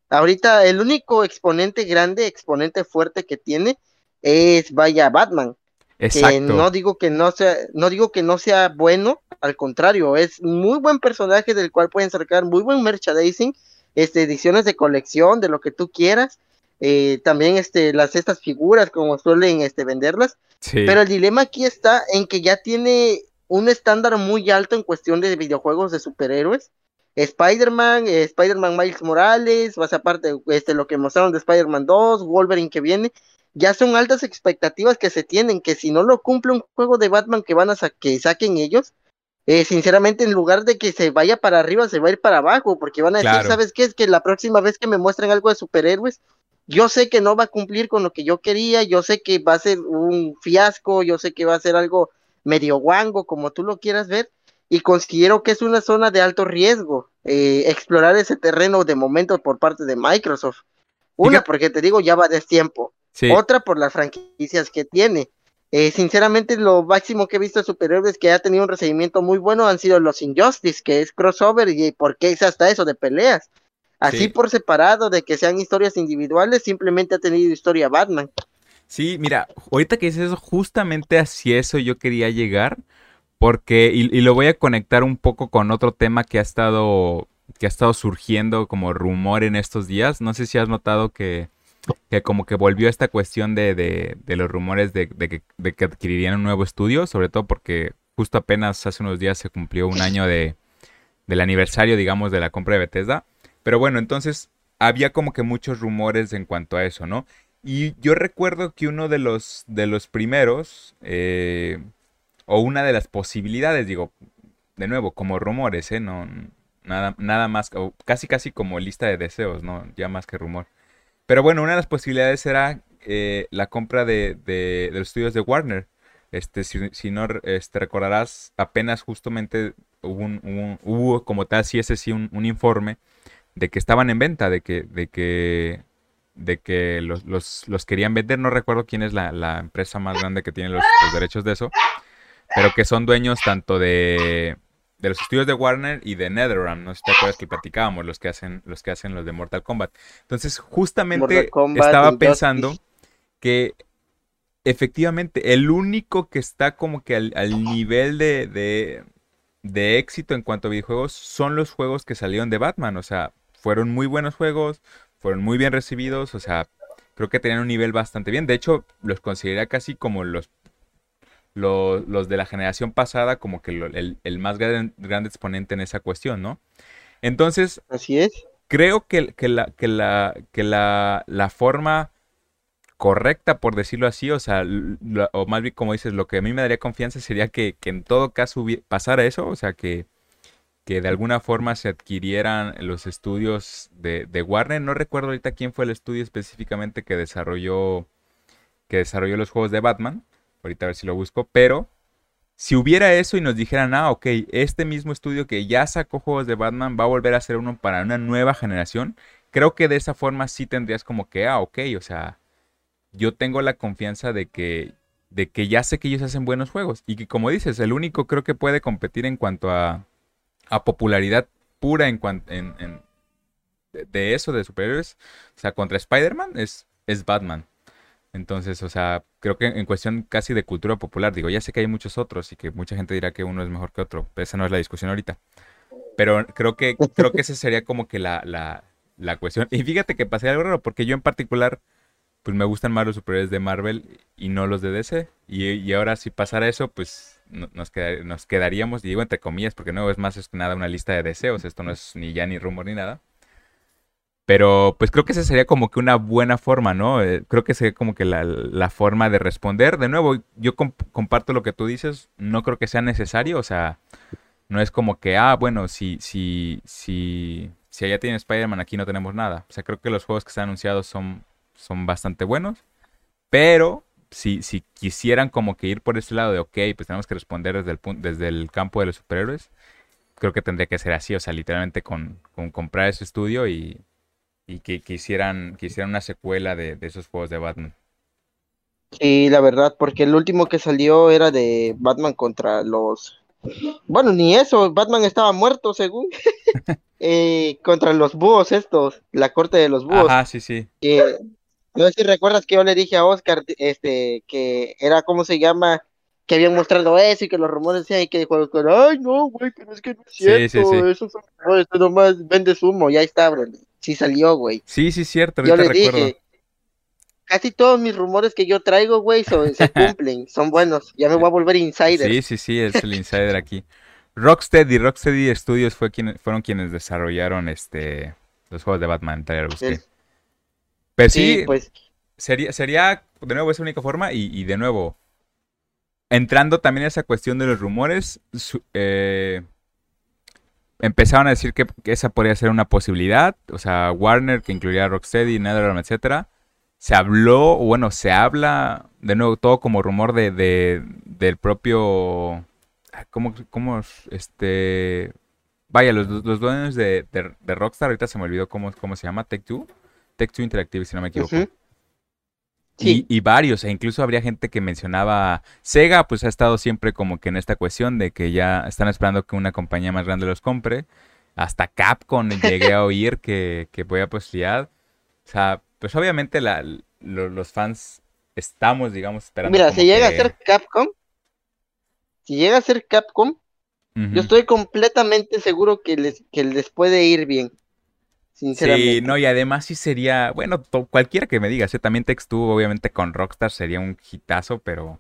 Ahorita el único exponente grande, exponente fuerte que tiene es vaya Batman, que Exacto. no digo que no sea, no digo que no sea bueno, al contrario, es muy buen personaje del cual pueden sacar muy buen merchandising, este, ediciones de colección, de lo que tú quieras, eh, también este, las estas figuras como suelen este, venderlas, Sí, pero el dilema aquí está en que ya tiene un estándar muy alto en cuestión de videojuegos de superhéroes. Spider-Man, eh, Spider-Man Miles Morales, más aparte este, lo que mostraron de Spider-Man 2, Wolverine que viene, ya son altas expectativas que se tienen, que si no lo cumple un juego de Batman que van a sa- que saquen ellos, eh, sinceramente en lugar de que se vaya para arriba, se va a ir para abajo, porque van a decir, Claro. ¿sabes qué? Es que la próxima vez que me muestren algo de superhéroes, yo sé que no va a cumplir con lo que yo quería, yo sé que va a ser un fiasco, yo sé que va a ser algo medio guango, como tú lo quieras ver, y considero que es una zona de alto riesgo eh, explorar ese terreno de momento por parte de Microsoft. Una, porque te digo, ya va de tiempo. Otra, por las franquicias que tiene. Eh, sinceramente, lo máximo que he visto de superhéroes que ha tenido un recibimiento muy bueno han sido los Injustice, que es crossover y porque es hasta eso de peleas. Así por separado, de que sean historias individuales, simplemente ha tenido historia Batman. Sí, mira, ahorita que dices eso, justamente así eso yo quería llegar, porque, y, y, lo voy a conectar un poco con otro tema que ha estado, que ha estado surgiendo como rumor en estos días. No sé si has notado que, que como que volvió esta cuestión de, de, de los rumores de, que, de que adquirirían un nuevo estudio, sobre todo porque justo apenas hace unos días se cumplió un año de, del aniversario, digamos, de la compra de Bethesda. Pero bueno, entonces había como que muchos rumores en cuanto a eso, ¿no? Y yo recuerdo que uno de los, de los primeros, eh, o una de las posibilidades, digo, de nuevo, como rumores, ¿eh? No, nada, nada más, o casi casi como lista de deseos, ¿no? Ya más que rumor. Pero bueno, una de las posibilidades era eh, la compra de, de, los estudios de Warner. Este, si, no este, recordarás, apenas justamente hubo, como tal, sí, un, un informe de que estaban en venta, de que, de que, de que los, los, querían vender. No recuerdo quién es la, empresa más grande que tiene los, derechos de eso, pero que son dueños tanto de, de los estudios de Warner y de NetherRealm. No sé si te acuerdas que platicábamos, los que hacen los, que hacen los de Mortal Kombat. Entonces, justamente estaba pensando que efectivamente el único que está como que al, al nivel de, de, de éxito en cuanto a videojuegos son los juegos que salieron de Batman. O sea, fueron muy buenos juegos, fueron muy bien recibidos, o sea, creo que tenían un nivel bastante bien. De hecho, los consideraría casi como los, los, de la generación pasada, como que el, más grande exponente en esa cuestión, ¿no? Entonces, así es. Creo que, que, la, que, la, que la, la forma correcta, por decirlo así, o sea, o más bien como dices, lo que a mí me daría confianza sería que, que en todo caso pasara eso, o sea, que, que de alguna forma se adquirieran los estudios de, Warner. No recuerdo ahorita quién fue el estudio específicamente que desarrolló, que desarrolló los juegos de Batman. Ahorita a ver si lo busco. Pero si hubiera eso y nos dijeran, ah, ok, este mismo estudio que ya sacó juegos de Batman va a volver a ser uno para una nueva generación, creo que de esa forma sí tendrías como que, ah, ok, o sea, yo tengo la confianza de que, de que ya sé que ellos hacen buenos juegos. Y que como dices, el único creo que puede competir en cuanto a a popularidad pura en cuanto en, de eso, de superhéroes, o sea, contra Spider-Man es, es Batman. Entonces, o sea, creo que en cuestión casi de cultura popular, digo, ya sé que hay muchos otros y que mucha gente dirá que uno es mejor que otro, pero esa no es la discusión ahorita. Pero creo que, creo que esa sería como que la, la, la cuestión. Y fíjate que pasé algo raro, porque yo en particular pues me gustan más los superhéroes de Marvel y no los de DC. Y, ahora si pasara eso, pues nos, nos quedaríamos, digo entre comillas, porque no es más es nada una lista de deseos, esto no es ni ya ni rumor ni nada. Pero pues creo que esa sería como que una buena forma, ¿no? Eh, creo que sería como que la, forma de responder. De nuevo, yo comparto lo que tú dices, no creo que sea necesario, o sea, no es como que, ah, bueno, si, si, si, si allá tiene Spider-Man, aquí no tenemos nada. O sea, creo que los juegos que están anunciados son son bastante buenos. Pero si, si quisieran como que ir por ese lado de, ok, pues tenemos que responder desde el, desde el campo de los superhéroes, creo que tendría que ser así, o sea, literalmente con, comprar ese estudio y, y que, quisieran hicieran, una secuela de, esos juegos de Batman. Sí, la verdad, porque el último que salió era de Batman contra los... Bueno, ni eso, Batman estaba muerto según. eh, contra los búhos estos, la corte de los búhos. Ah, sí, sí. No sé si recuerdas que yo le dije a Oscar este, que era, ¿cómo se llama? Que habían mostrado eso y que los rumores decían y que dijo, ay, no, güey, pero es que no es cierto, sí, sí, sí. esos son rumores, tú nomás vendes humo, ya está, bro. Sí salió, güey. Sí, sí, cierto, yo le dije, casi todos mis rumores que yo traigo, güey, se cumplen, son buenos. Ya me voy a volver insider. Sí, sí, sí, es el insider aquí. Rocksteady, Rocksteady Studios fue quien, fueron quienes desarrollaron este los juegos de Batman, pero sí, pues. Sería, sería, de nuevo, esa única forma. Y, de nuevo, entrando también a esa cuestión de los rumores, eh, empezaron a decir que, esa podría ser una posibilidad. O sea, Warner, que incluiría Rocksteady, NetherRealm, etcétera, se habló, bueno, se habla, de nuevo, todo como rumor de, de del propio, ¿cómo, cómo, este, vaya, los, los dueños de, de, Rockstar, ahorita se me olvidó cómo, cómo se llama, Tech2, Tech2 Interactive, si no me equivoco. Y, varios, e incluso habría gente que mencionaba Sega, pues ha estado siempre como que en esta cuestión de que ya están esperando que una compañía más grande los compre. Hasta Capcom llegué a oír que, que voy a posibilidad. O sea, pues obviamente la, los fans estamos, digamos, esperando. Mira, si llega a ser Capcom, si llega a ser Capcom, yo estoy completamente seguro que les, que les puede ir bien. Sinceramente. Sí, no, y además sí sería, bueno, cualquiera que me diga, ¿eh? también Text obviamente con Rockstar sería un hitazo, pero...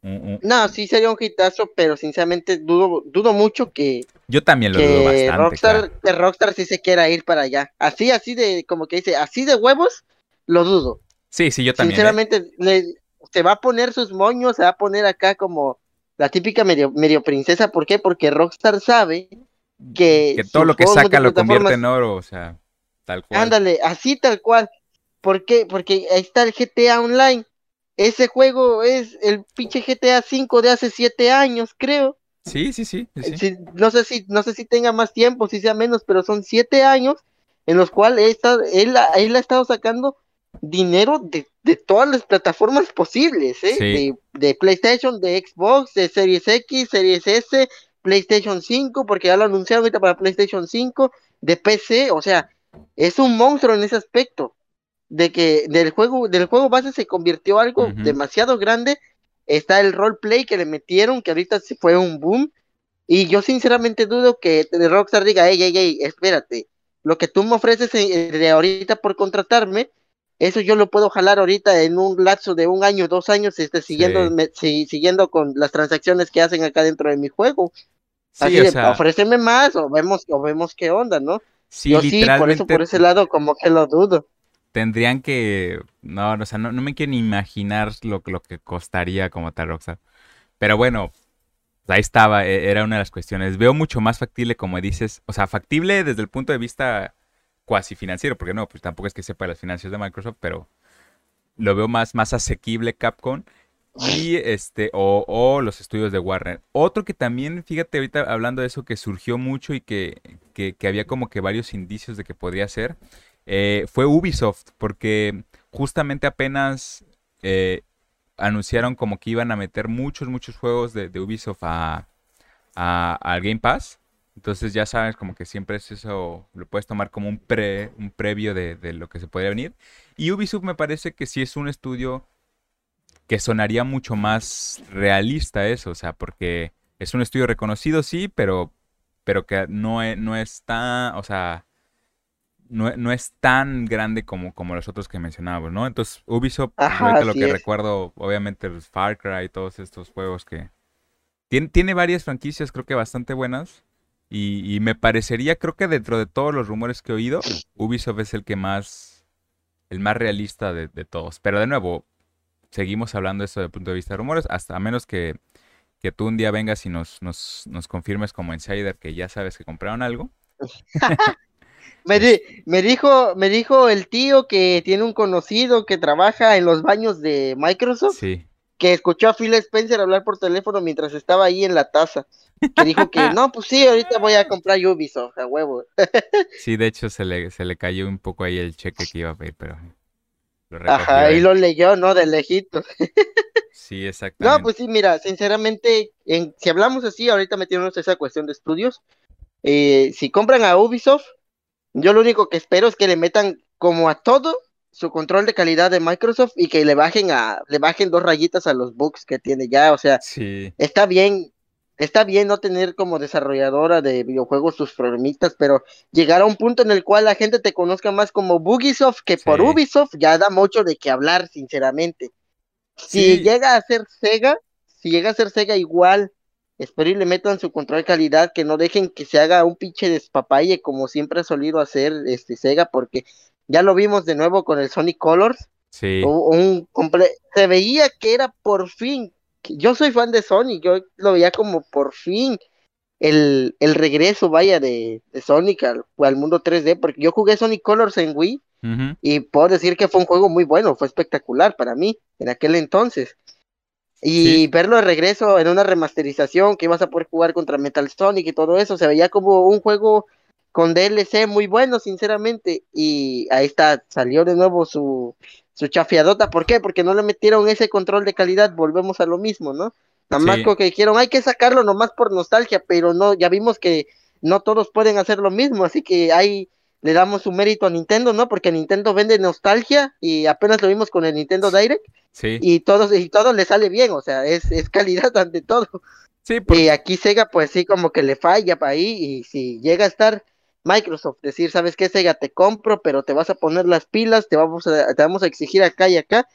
No, sí sería un hitazo, pero sinceramente dudo, dudo mucho que... Yo también lo dudo bastante. Rockstar, Que Rockstar sí se quiera ir para allá. Así, así de, como que dice, así de huevos, lo dudo. Sí, sí, yo también. ¿eh? Sinceramente, se va a poner sus moños, se va a poner acá como la típica medio, medio princesa. ¿Por qué? Porque Rockstar sabe que, todo lo que saca lo convierte en oro, o sea, tal cual. Ándale, así tal cual. ¿Por qué? Porque ahí está el GTA Online. Ese juego es el pinche GTA 5 de hace 7 años, creo. Sí, sí, sí. no sé si no sé si tenga más tiempo, si sea menos, pero son 7 años en los cuales él, él, ha estado sacando dinero de, de todas las plataformas posibles, ¿eh? De, de, PlayStation, de Xbox, de Series X, Series S, PlayStation 5, porque ya lo anunciaron ahorita para PlayStation 5, de PC, o sea, es un monstruo en ese aspecto. De que del juego, del juego base se convirtió algo demasiado grande. Está el roleplay que le metieron, que ahorita fue un boom. Y yo sinceramente dudo que Rockstar diga, hey, hey, hey, espérate, lo que tú me ofreces de ahorita por contratarme, eso yo lo puedo jalar ahorita en un lapso de un año, dos años, este, siguiendo, siguiendo con las transacciones que hacen acá dentro de mi juego. Así de, ofréceme más o vemos, o vemos qué onda, ¿no? Sí, Yo sí, por eso por ese lado como que lo dudo. Tendrían que, no, o sea, no, me quiero ni imaginar lo, lo que costaría como tal Rockstar. Pero bueno, ahí estaba, e, era una de las cuestiones. Veo mucho más factible, como dices, o sea, factible desde el punto de vista cuasi financiero, porque no, pues tampoco es que sepa las finanzas de Microsoft, pero lo veo más, más asequible Capcom y este, o, los estudios de Warner. Otro que también, fíjate, ahorita hablando de eso, que surgió mucho y que, había como que varios indicios de que podría ser, eh, fue Ubisoft, porque justamente apenas eh, anunciaron como que iban a meter muchos, muchos juegos de, Ubisoft a, al Game Pass. Entonces ya sabes, como que siempre es eso, lo puedes tomar como un, pre, un previo de, de lo que se podría venir. Y Ubisoft me parece que sí es un estudio que sonaría mucho más realista eso, o sea, porque es un estudio reconocido, sí, pero, pero que no es, no tan, o sea, no, es tan grande como, como los otros que mencionábamos, ¿no? Entonces, Ubisoft, ahorita lo que recuerdo, obviamente, los Far Cry y todos estos juegos que... Tiene, tiene varias franquicias, creo que bastante buenas. Y, me parecería, creo que dentro de todos los rumores que he oído, Ubisoft es el que más, el más realista de, de todos. Pero de nuevo, seguimos hablando de esto desde el punto de vista de rumores, hasta a menos que, tú un día vengas y nos, nos, nos confirmes como insider que ya sabes que compraron algo. me, me, dijo, me dijo el tío que tiene un conocido que trabaja en los baños de Microsoft. Que escuchó a Phil Spencer hablar por teléfono mientras estaba ahí en la taza. Que dijo que no, pues sí, ahorita voy a comprar Ubisoft, a huevo. sí, de hecho se le, se le cayó un poco ahí el cheque que iba a pedir, pero Ajá, y lo leyó, ¿no? De lejitos. sí, exactamente. No, pues sí, mira, sinceramente, en, si hablamos así, ahorita metiéndonos esa cuestión de estudios, eh, si compran a Ubisoft, yo lo único que espero es que le metan como a todo su control de calidad de Microsoft y que le bajen a le bajen dos rayitas a los bugs que tiene ya, o sea, sí. está bien está bien no tener como desarrolladora de videojuegos sus problemitas, pero llegar a un punto en el cual la gente te conozca más como Bugisoft que por Ubisoft ya da mucho de qué hablar, sinceramente. Si llega a ser Sega, si llega a ser Sega igual, espero y le metan su control de calidad, que no dejen que se haga un pinche despapalle como siempre ha solido hacer este Sega, porque ya lo vimos de nuevo con el Sonic Colors. Sí. Un, se veía que era por fin yo soy fan de Sonic, yo lo veía como por fin el, regreso, vaya, de, Sonic al, mundo 3D, porque yo jugué Sonic Colors en Wii. Y puedo decir que fue un juego muy bueno, fue espectacular para mí en aquel entonces. Y Sí. verlo de regreso en una remasterización que ibas a poder jugar contra Metal Sonic y todo eso, se veía como un juego con DLC muy bueno, sinceramente. Y ahí está, salió de nuevo su, su chafiadota. ¿Por qué? Porque no le metieron ese control de calidad, volvemos a lo mismo, ¿no? Nada más Sí. como que dijeron, hay que sacarlo nomás por nostalgia, pero no, ya vimos que no todos pueden hacer lo mismo, así que ahí le damos su mérito a Nintendo, ¿no? Porque Nintendo vende nostalgia y apenas lo vimos con el Nintendo Direct Sí. y todos y todo le sale bien, o sea, es, es calidad ante todo. Sí, por- Y aquí Sega pues sí como que le falla para ahí y si llega a estar Microsoft decir, ¿sabes qué Sega? Te compro, pero te vas a poner las pilas, te vamos a, te vamos a exigir acá y acá.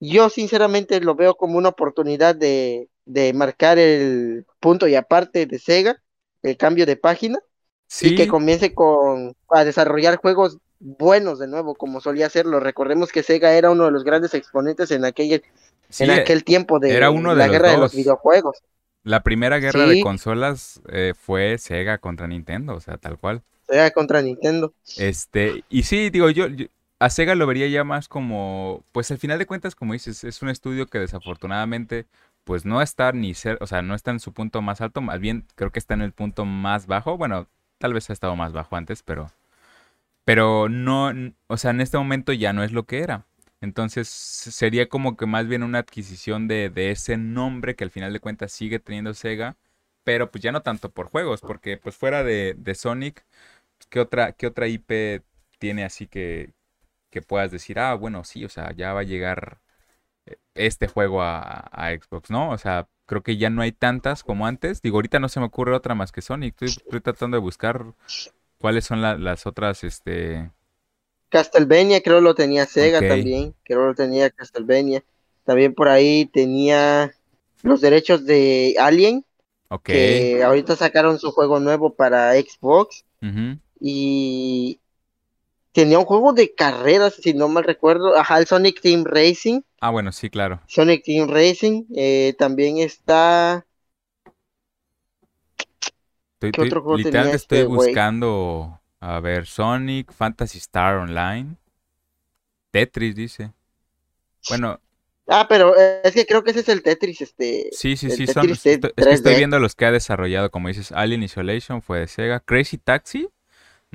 Yo sinceramente lo veo como una oportunidad de, de marcar el punto y aparte de Sega, el cambio de página y que sí, comience con a desarrollar juegos buenos de nuevo como solía hacerlo. Recordemos que Sega era uno de los grandes exponentes en aquel sí, en aquel tiempo de era uno de la los guerra de los videojuegos. La primera guerra de Sí. consolas eh, fue Sega contra Nintendo, o sea, tal cual. Sega contra Nintendo. Este, y sí, digo, yo, yo a Sega lo vería ya más como, pues al final de cuentas, como dices, es un estudio que desafortunadamente, pues no está ni ser, o sea, no está en su punto más alto, más bien creo que está en el punto más bajo, bueno, tal vez ha estado más bajo antes, pero, pero no, o sea, en este momento ya no es lo que era. Entonces sería como que más bien una adquisición de, de ese nombre que al final de cuentas sigue teniendo Sega, pero pues ya no tanto por juegos, porque pues fuera de, de Sonic, ¿qué otra, qué otra IP tiene así que, que puedas decir, ah, bueno, sí, o sea, ya va a llegar eh, este juego a, a Xbox, ¿no? O sea, creo que ya no hay tantas como antes. Digo, ahorita no se me ocurre otra más que Sonic. Estoy, estoy tratando de buscar cuáles son la- las otras, este... Castlevania creo lo tenía Sega también, creo lo tenía Castlevania. También por ahí tenía los derechos de Alien, Ok. que ahorita sacaron su juego nuevo para Xbox y tenía un juego de carreras, si no mal recuerdo, ajá, el Sonic Team Racing, Ah, bueno, sí, claro. Sonic Team Racing, eh, también está, Estoy, ¿Qué estoy- otro juego literal tenía estoy este güey? buscando, a ver, Sonic, Fantasy Star Online, Tetris dice. Bueno, ah, pero eh, es que creo que ese es el Tetris, este, sí, sí, sí, son, estoy- es que estoy 3D. viendo los que ha desarrollado, como dices, Alien Isolation fue de Sega, Crazy Taxi,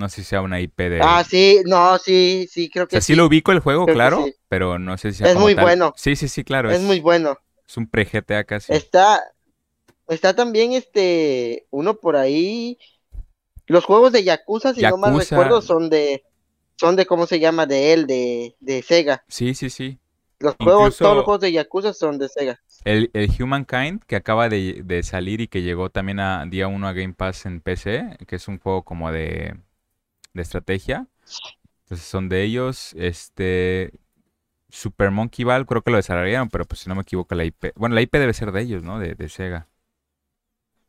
no sé si sea una IP de... Ah, sí, no, sí, sí, creo o que sea, sí sí, lo ubico el juego, creo claro, sí. pero no sé si sea Es como muy tal. bueno. Sí, sí, sí, claro, es es, muy bueno. es un pre-GTA casi. Está, está también este, uno por ahí, los juegos de Yakuza, si no mal recuerdo, son de, son de, ¿cómo se llama? De él, de, de Sega. Sí, sí, sí. Los juegos, todos los juegos de Yakuza son de Sega. El, el Humankind, que acaba de, de salir y que llegó también a día 1 a Game Pass en PC, que es un juego como de, de estrategia. Entonces son de ellos. Este. Super Monkey Ball, creo que lo desarrollaron, pero pues si no me equivoco, la IP. Bueno, la IP debe ser de ellos, ¿no? De, de Sega.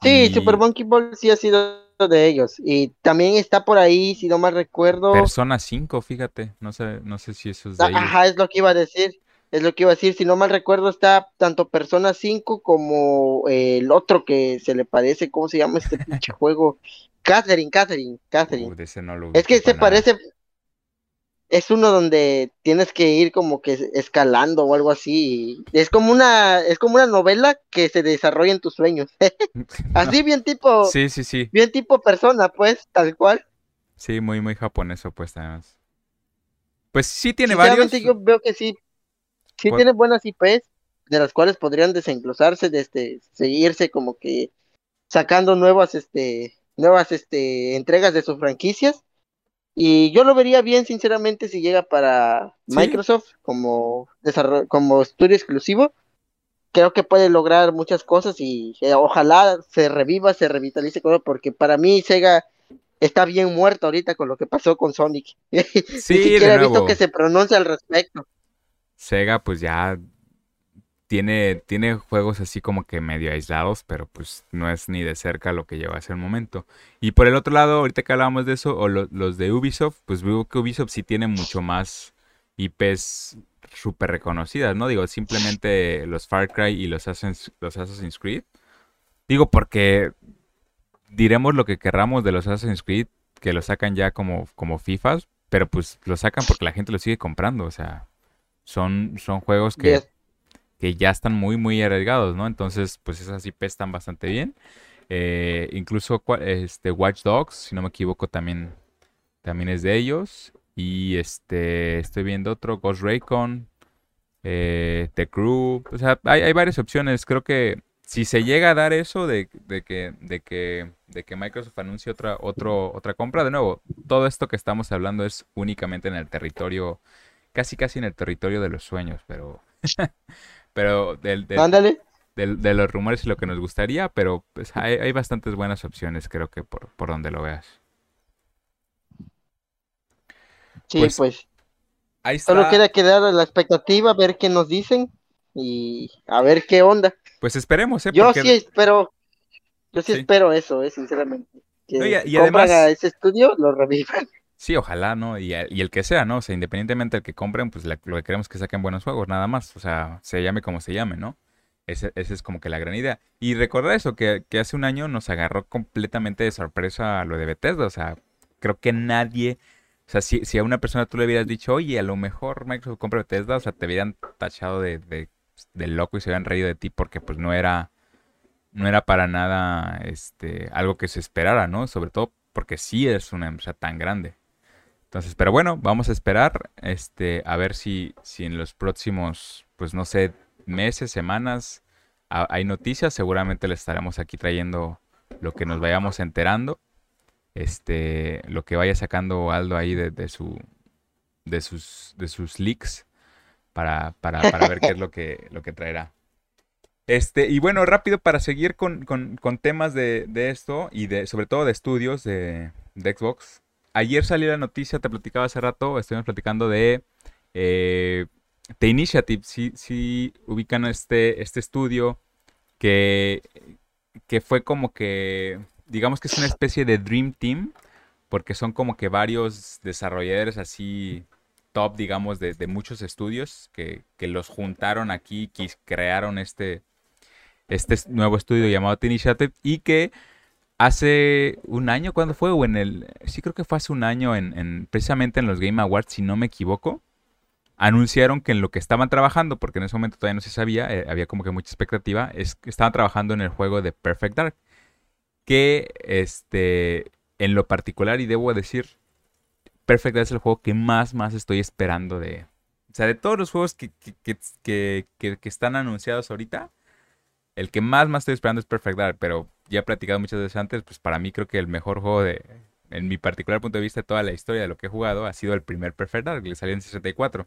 Sí, Y Super Monkey Ball sí ha sido de ellos. Y también está por ahí, si no mal recuerdo. Persona 5, fíjate. No sé, no sé si eso es de ellos. Ajá, es lo que iba a decir. Es lo que iba a decir. Si no mal recuerdo, está tanto Persona 5 como eh, el otro que se le parece. ¿Cómo se llama este pinche juego? Catherine, Catherine, Catherine. De ese no lo Es que se nada. parece. Es uno donde tienes que ir como que escalando o algo así. Es como una, es como una novela que se desarrolla en tus sueños. Así bien tipo, Sí, sí, sí. bien tipo persona, pues, tal cual. Sí, muy, muy japonés pues además. Pues sí tiene varios. Yo veo que sí, sí Por- tiene buenas IPs, de las cuales podrían desenglosarse, de este, seguirse como que sacando nuevas, este, nuevas, este, entregas de sus franquicias. Y yo lo vería bien, sinceramente, si llega para Sí. Microsoft como como estudio exclusivo. Creo que puede lograr muchas cosas y eh, ojalá se reviva, se revitalice porque para mí Sega está bien muerto ahorita con lo que pasó con Sonic. Ni Sí, de siquiera he visto que se pronuncie al respecto. Sega pues ya tiene, tiene juegos así como que medio aislados, pero pues no es ni de cerca lo que lleva hace el momento. Y por el otro lado, ahorita que hablábamos de eso, o lo- los de Ubisoft, pues veo que Ubisoft sí tiene mucho más IPs súper reconocidas, ¿no? Digo, simplemente los Far Cry y los Assassin's, los Assassin's Creed. Digo, porque diremos lo que querramos de los Assassin's Creed, que los sacan ya como, como FIFAs, pero pues lo sacan porque la gente lo sigue comprando, o sea, son, son juegos que, Yes. que ya están muy, muy arriesgados, ¿no? Entonces, pues esas IP están bastante bien. Eh, incluso este, Watch Dogs, si no me equivoco, también, también es de ellos. Y este, estoy viendo otro, Ghost Recon, eh, The Crew. O sea, hay, hay varias opciones. Creo que si se llega a dar eso de, de que, de que, de que Microsoft anuncie otra, otro, otra compra, de nuevo, todo esto que estamos hablando es únicamente en el territorio, casi casi en el territorio de los sueños, pero, pero del, del- Ándale. del- de los rumores y lo que nos gustaría, pero pues hay, hay bastantes buenas opciones, creo que por, por donde lo veas. Sí, Pues, pues. Ahí Solo queda quedar a la expectativa, a ver qué nos dicen y a ver qué onda. Pues esperemos, ¿eh? Yo Porque- sí espero, yo sí, Sí. espero eso, eh, sinceramente. Que No, y y además- a ese estudio, lo revivan. Sí, ojalá, ¿no? Y, y el que sea, ¿no? O sea, independientemente del que compren, pues lo que queremos es que saquen buenos juegos, nada más. O sea, se llame como se llame, ¿no? Ese es como que la gran idea. Y recordar eso, que, hace un año nos agarró completamente de sorpresa lo de Bethesda. O sea, creo que nadie... O sea, si, si a una persona tú le hubieras dicho, oye, a lo mejor Microsoft compra Bethesda, o sea, te hubieran tachado de, de, de loco y se hubieran reído de ti porque pues no era... No era para nada este, algo que se esperara, ¿no? Sobre todo porque sí es una empresa tan grande. Entonces, pero bueno, vamos a esperar, este, a ver si, si en los próximos, pues no sé, meses, semanas, ha- hay noticias. Seguramente les estaremos aquí trayendo lo que nos vayamos enterando. Este, lo que vaya sacando Aldo ahí de, de su, de sus, de sus leaks para, para, para ver qué es lo que, lo que traerá. Este, y bueno, rápido para seguir con, con- con temas de, de esto y de, sobre todo de estudios de, de Xbox. Ayer salió la noticia, te platicaba hace rato, estuvimos platicando de eh, The Initiative. Si ubican este, este estudio que, que fue como que, digamos que es una especie de Dream Team, porque son como que varios desarrolladores así top, digamos, de, de muchos estudios que, que los juntaron aquí y crearon este, este nuevo estudio llamado The Initiative y que hace un año, ¿cuándo fue? O en el, sí creo que fue hace un año, en, en- precisamente en los Game Awards, si no me equivoco, anunciaron que en lo que estaban trabajando, porque en ese momento todavía no se sabía, eh, había como que mucha expectativa, estaban trabajando en el juego de Perfect Dark, que este, en lo particular, y debo decir, Perfect Dark es el juego que más, más estoy esperando de... O sea, de todos los juegos que, que- que- que están anunciados ahorita, el que más, más estoy esperando es Perfect Dark, pero ya he platicado muchas veces antes, pues para mí creo que el mejor juego de, en mi particular punto de vista toda la historia de lo que he jugado, ha sido el primer Perfect Dark, que le salió en 64.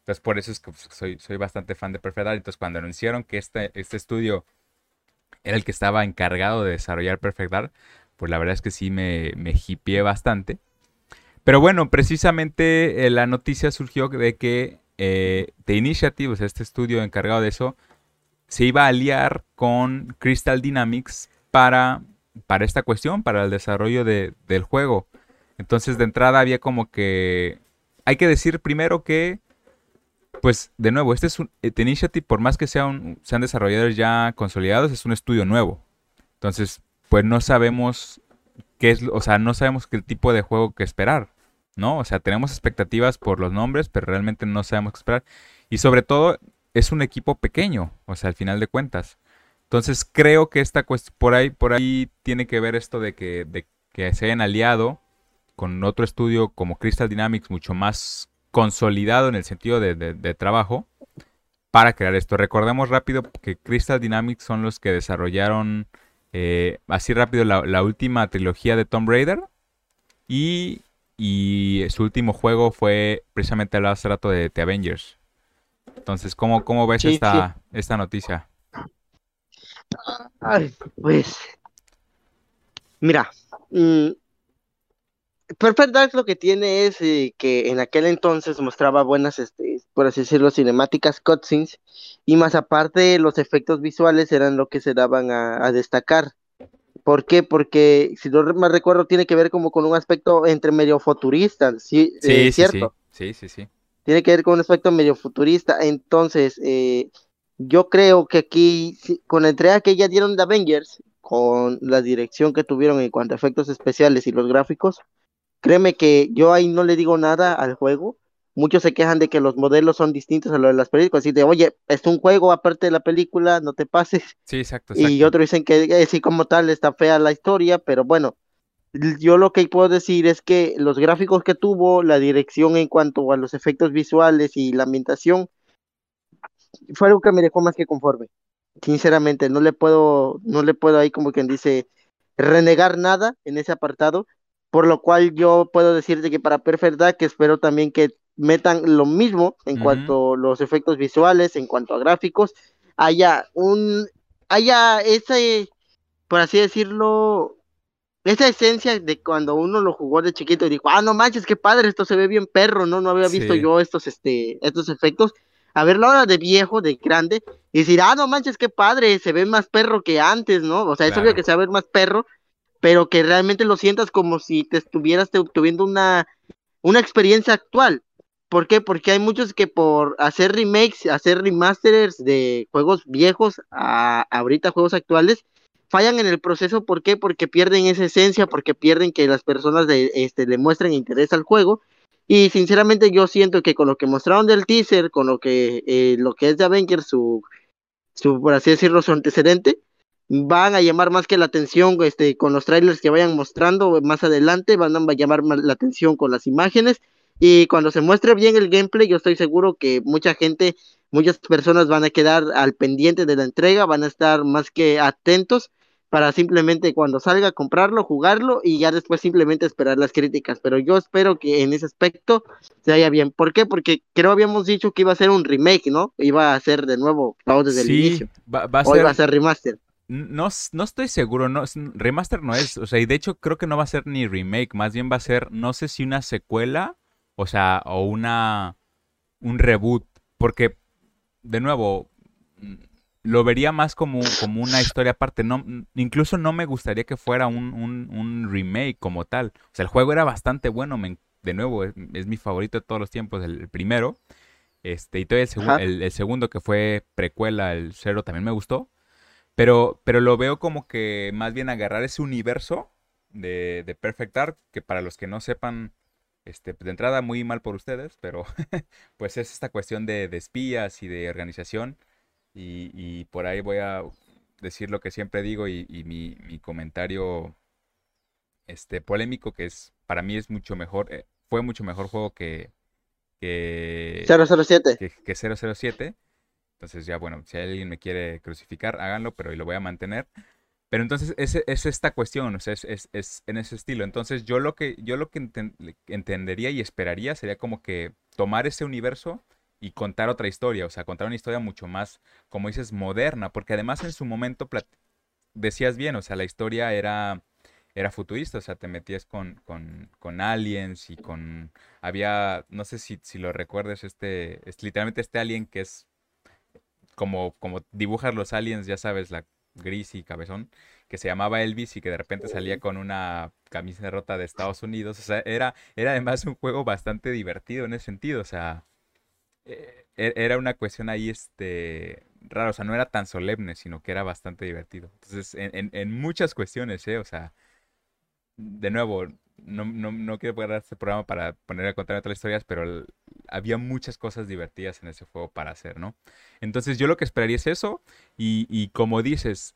Entonces por eso es que pues, soy, soy bastante fan de Perfect Dark. Entonces cuando anunciaron que este, este estudio era el que estaba encargado de desarrollar Perfect Dark, pues la verdad es que sí me, me hipié bastante. Pero bueno, precisamente eh, la noticia surgió de que eh, The Initiative, o sea, este estudio encargado de eso, se iba a aliar con Crystal Dynamics para, para esta cuestión, para el desarrollo de- del juego. Entonces, de entrada había como que... Hay que decir primero que, pues, de nuevo, este es un eh, The Initiative, por más que sea un- sean desarrolladores ya consolidados, es un estudio nuevo. Entonces, pues no sabemos qué es, o sea, no sabemos qué tipo de juego que esperar, ¿no? O sea, tenemos expectativas por los nombres, pero realmente no sabemos qué esperar. Y sobre todo, es un equipo pequeño, o sea, al final de cuentas. Entonces creo que esta cuestión, por ahí, por ahí tiene que ver esto de que, de que se hayan aliado con otro estudio como Crystal Dynamics, mucho más consolidado en el sentido de, de- de trabajo, para crear esto. Recordemos rápido que Crystal Dynamics son los que desarrollaron, eh, así rápido, la, la última trilogía de Tomb Raider. Y, y su último juego fue precisamente el hace rato de The Avengers. Entonces, ¿cómo, cómo ves Sí, esta, esta noticia? Ay, pues. Mira. mm, Perfect Dark lo que tiene es eh, que en aquel entonces mostraba buenas, este, por así decirlo, cinemáticas, cutscenes, y más aparte los efectos visuales eran lo que se daban a, a destacar. ¿Por qué? Porque, si no me recuerdo, tiene que ver como con un aspecto entre medio futurista, ¿sí? Sí, eh, sí, sí. ¿cierto? Sí, sí, sí. tiene que ver con un aspecto medio futurista. Entonces, eh, yo creo que aquí, con la entrega que ya dieron de Avengers, con la dirección que tuvieron en cuanto a efectos especiales y los gráficos, créeme que yo ahí no le digo nada al juego. Muchos se quejan de que los modelos son distintos a los de las películas. Y de, oye, es un juego aparte de la película, no te pases. Sí, exacto. Y otros dicen que eh, sí, como tal, está fea la historia, pero bueno, yo lo que puedo decir es que los gráficos que tuvo, la dirección en cuanto a los efectos visuales y la ambientación, fue algo que me dejó más que conforme. Sinceramente, no le puedo, no le puedo ahí como quien dice renegar nada en ese apartado, por lo cual yo puedo decirte que para Perfect que espero también que metan lo mismo en cuanto a los efectos visuales, en cuanto a gráficos, haya un, haya ese, por así decirlo, esa esencia de cuando uno lo jugó de chiquito y dijo, ah, no manches, qué padre, esto se ve bien perro, ¿no? No había visto yo estos, este, estos efectos. A verlo ahora de viejo, de grande, y decir, ah, no manches, qué padre, se ve más perro que antes, ¿no? O sea, es obvio que se va a ver más perro, pero que realmente lo sientas como si te estuvieras tuviendo una, una experiencia actual. ¿Por qué? Porque hay muchos que por hacer remakes, hacer remasters de juegos viejos a ahorita juegos actuales, fallan en el proceso, ¿por qué? Porque pierden esa esencia, porque pierden que las personas de, este, le muestren interés al juego. Y sinceramente yo siento que con lo que mostraron del teaser, con lo que, eh, lo que es de Avengers, su, su, por así decirlo, su antecedente, van a llamar más que la atención este, con los trailers que vayan mostrando más adelante, van a llamar más la atención con las imágenes. Y cuando se muestre bien el gameplay, yo estoy seguro que mucha gente, muchas personas van a quedar al pendiente de la entrega, van a estar más que atentos para simplemente cuando salga comprarlo, jugarlo y ya después simplemente esperar las críticas. Pero yo espero que en ese aspecto se vaya bien. ¿Por qué? Porque creo habíamos dicho que iba a ser un remake, ¿no? Iba a ser de nuevo todo desde el inicio. Va, a ser... iba a ser remaster. No, no estoy seguro, no, remaster no es, o sea, y de hecho creo que no va a ser ni remake, más bien va a ser, no sé si una secuela, o sea, o una, un reboot, porque, de nuevo, lo vería más como, como una historia aparte. No, incluso no me gustaría que fuera un, un, remake como tal. O sea, el juego era bastante bueno. de nuevo, es, mi favorito de todos los tiempos, el, primero. Este, y todavía el, el, segundo que fue precuela, el cero, también me gustó. Pero, pero lo veo como que más bien agarrar ese universo de, de Perfect Dark, que para los que no sepan, este, de entrada muy mal por ustedes, pero pues es esta cuestión de, de espías y de organización y, por ahí voy a decir lo que siempre digo y, mi, comentario este, polémico, que es para mí es mucho mejor, eh, fue mucho mejor juego que, que 007. Que, que 007. Entonces ya, bueno, si alguien me quiere crucificar, háganlo, pero lo voy a mantener. Pero entonces es, es esta cuestión, o sea, es, es, es, en ese estilo. Entonces yo lo que, yo lo que entendería y esperaría sería como que tomar ese universo y contar otra historia, o sea, contar una historia mucho más, como dices, moderna, porque además en su momento decías bien, o sea, la historia era, era futurista, o sea, te metías con, con, con aliens y con, había, no sé si, si lo recuerdas, este, es literalmente este alien que es como, como dibujas los aliens, ya sabes, la gris y cabezón, que se llamaba Elvis y que de repente salía con una camisa rota de Estados Unidos, o sea, era, era además un juego bastante divertido en ese sentido, o sea, era una cuestión ahí, este, rara, o sea, no era tan solemne, sino que era bastante divertido. Entonces, en, muchas cuestiones, ¿eh? O sea, de nuevo, no, no, no quiero poner este programa para poner a contar otras historias, pero había muchas cosas divertidas en ese juego para hacer, ¿no? Entonces, yo lo que esperaría es eso, y, y como dices,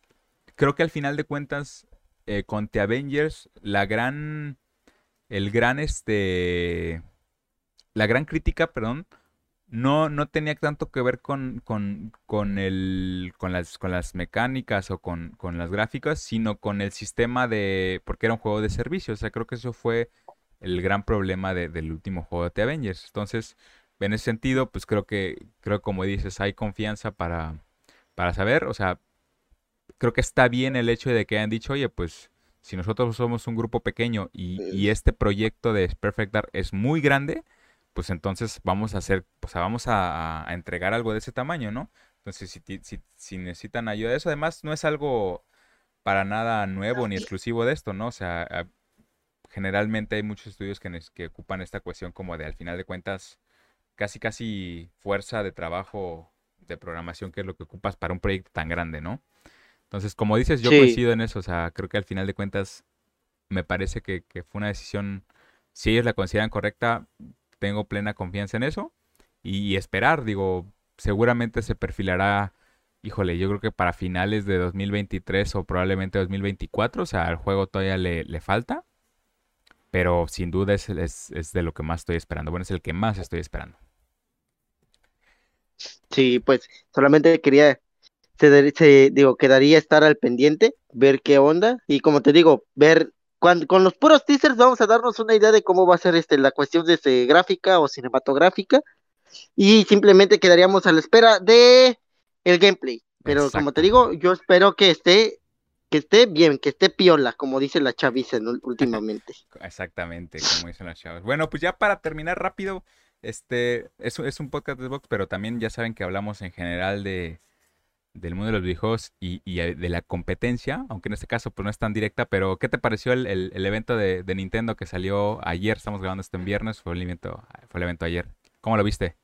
creo que al final de cuentas, eh, con The Avengers, la gran, el gran, este, la gran crítica, perdón, no, no tenía tanto que ver con, con, con, el, con, las, con las mecánicas o con, con las gráficas, sino con el sistema de... porque era un juego de servicio. O sea, creo que eso fue el gran problema del último juego de The Avengers. Entonces, en ese sentido, pues creo que, creo como dices, hay confianza para, para saber. O sea, creo que está bien el hecho de que hayan dicho, oye, pues si nosotros somos un grupo pequeño y, y este proyecto de Perfect Dark es muy grande, pues entonces vamos a hacer, pues vamos a, entregar algo de ese tamaño, ¿no? Entonces, si, si, necesitan ayuda de eso, además no es algo para nada nuevo ni exclusivo de esto, ¿no? O sea, generalmente hay muchos estudios que, que ocupan esta cuestión como de, al final de cuentas, casi, casi fuerza de trabajo de programación, que es lo que ocupas para un proyecto tan grande, ¿no? Entonces, como dices, yo coincido en eso, o sea, creo que al final de cuentas me parece que, que fue una decisión si ellos la consideran correcta, tengo plena confianza en eso. Y esperar, digo, seguramente se perfilará, híjole, yo creo que para finales de 2023 o probablemente 2024, o sea, al juego todavía le, le falta. Pero sin duda es, es, de lo que más estoy esperando. Bueno, es el que más estoy esperando. Sí, pues solamente quería, se, digo, quedaría estar al pendiente, ver qué onda y como te digo, ver con los puros teasers vamos a darnos una idea de cómo va a ser este la cuestión de este, gráfica o cinematográfica y simplemente quedaríamos a la espera de el gameplay. Pero como te digo, yo espero que esté que esté bien, que esté piola, como dice la chaviza últimamente. Exactamente, como dicen las chavas. Bueno, pues ya para terminar rápido, este es, es un podcast de Xbox, pero también ya saben que hablamos en general de del mundo de los videojuegos y, y, de la competencia, aunque en este caso pues no es tan directa, pero ¿qué te pareció el, el, evento de, de, Nintendo que salió ayer? Estamos grabando esto en viernes, fue el evento, fue el evento ayer. ¿Cómo lo viste?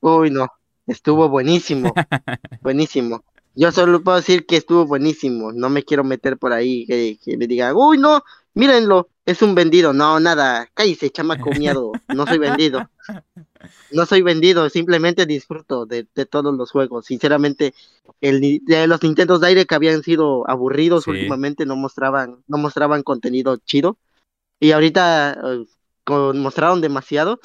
Uy, no, estuvo buenísimo, buenísimo. Yo solo puedo decir que estuvo buenísimo. No me quiero meter por ahí que, me digan, uy, no, mírenlo, es un vendido. No, nada, cállese, chamaco miedo. No soy vendido. No soy vendido, simplemente disfruto de, todos los juegos. Sinceramente, el, de los Nintendo Direct que habían sido aburridos últimamente no mostraban, no mostraban contenido chido. Y ahorita eh, mostraron demasiado.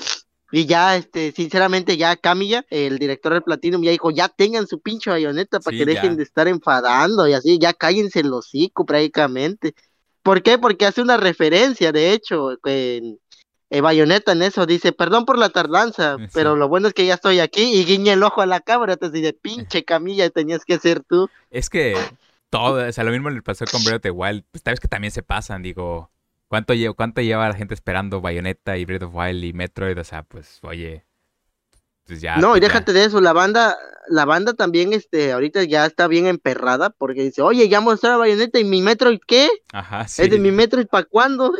Y ya, este, sinceramente, ya Camilla, el director del Platinum, ya dijo, ya tengan su pinche bayoneta para que dejen de estar enfadando y así, ya cállense el hocico prácticamente. ¿Por qué? Porque hace una referencia, de hecho, en eh, Bayonetta en eso, dice, perdón por la tardanza, pero lo bueno es que ya estoy aquí y guiñe el ojo a la cámara, te dice, pinche Camilla, tenías que ser tú. Es que todo, o sea, lo mismo le pasó con Breath of the Wild, pues sabes que también se pasan, digo, ¿Cuánto, lleva, ¿Cuánto lleva la gente esperando Bayonetta y Breath of Wild y Metroid? O sea, pues, oye. Pues ya. No, y pues déjate de eso, la banda, la banda también, este, ahorita ya está bien emperrada porque dice, oye, ya mostró Bayonetta y mi Metroid, ¿qué? Ajá, sí. ¿Es de mi Metroid para cuándo?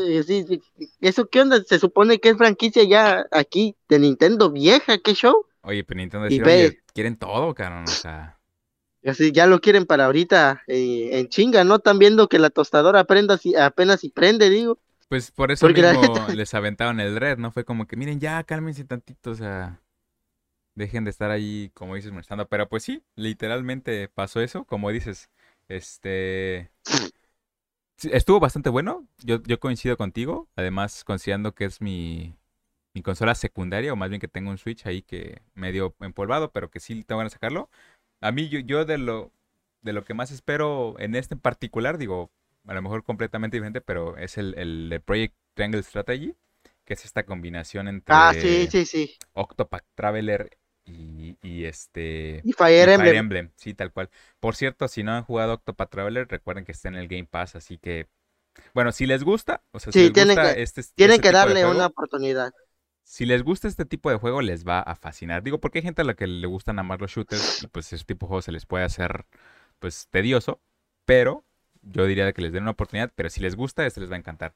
¿Eso qué onda? Se supone que es franquicia ya aquí de Nintendo vieja, ¿qué show? Oye, pero Nintendo dice, oye, quieren todo, cabrón, o sea. Así ya lo quieren para ahorita eh, en chinga, ¿no? Están viendo que la tostadora aprenda si, apenas si prende, digo. Pues por eso mismo les aventaron el red, ¿no? Fue como que, miren, ya cálmense tantito, o sea, dejen de estar ahí, como dices, molestando. Pero pues sí, literalmente pasó eso, como dices, este... Estuvo bastante bueno, yo, yo coincido contigo, además considerando que es mi, mi consola secundaria, o más bien que tengo un Switch ahí que medio empolvado, pero que sí tengo ganas de sacarlo. A mí, yo, yo de lo de lo que más espero en este en particular, digo, a lo mejor completamente diferente, pero es el, el, Project Triangle Strategy, que es esta combinación entre ah, sí, sí, sí. Octopath Traveler y, y este y Fire, Emblem. Sí, tal cual. Por cierto, si no han jugado Octopath Traveler, recuerden que está en el Game Pass, así que bueno, si les gusta, o sea, si les tienen gusta que, este, tienen este que darle una oportunidad si les gusta este tipo de juego, les va a fascinar. Digo, porque hay gente a la que le gustan amar los shooters y pues ese tipo de juegos se les puede hacer pues tedioso, pero yo diría que les den una oportunidad, pero si les gusta, este les va a encantar.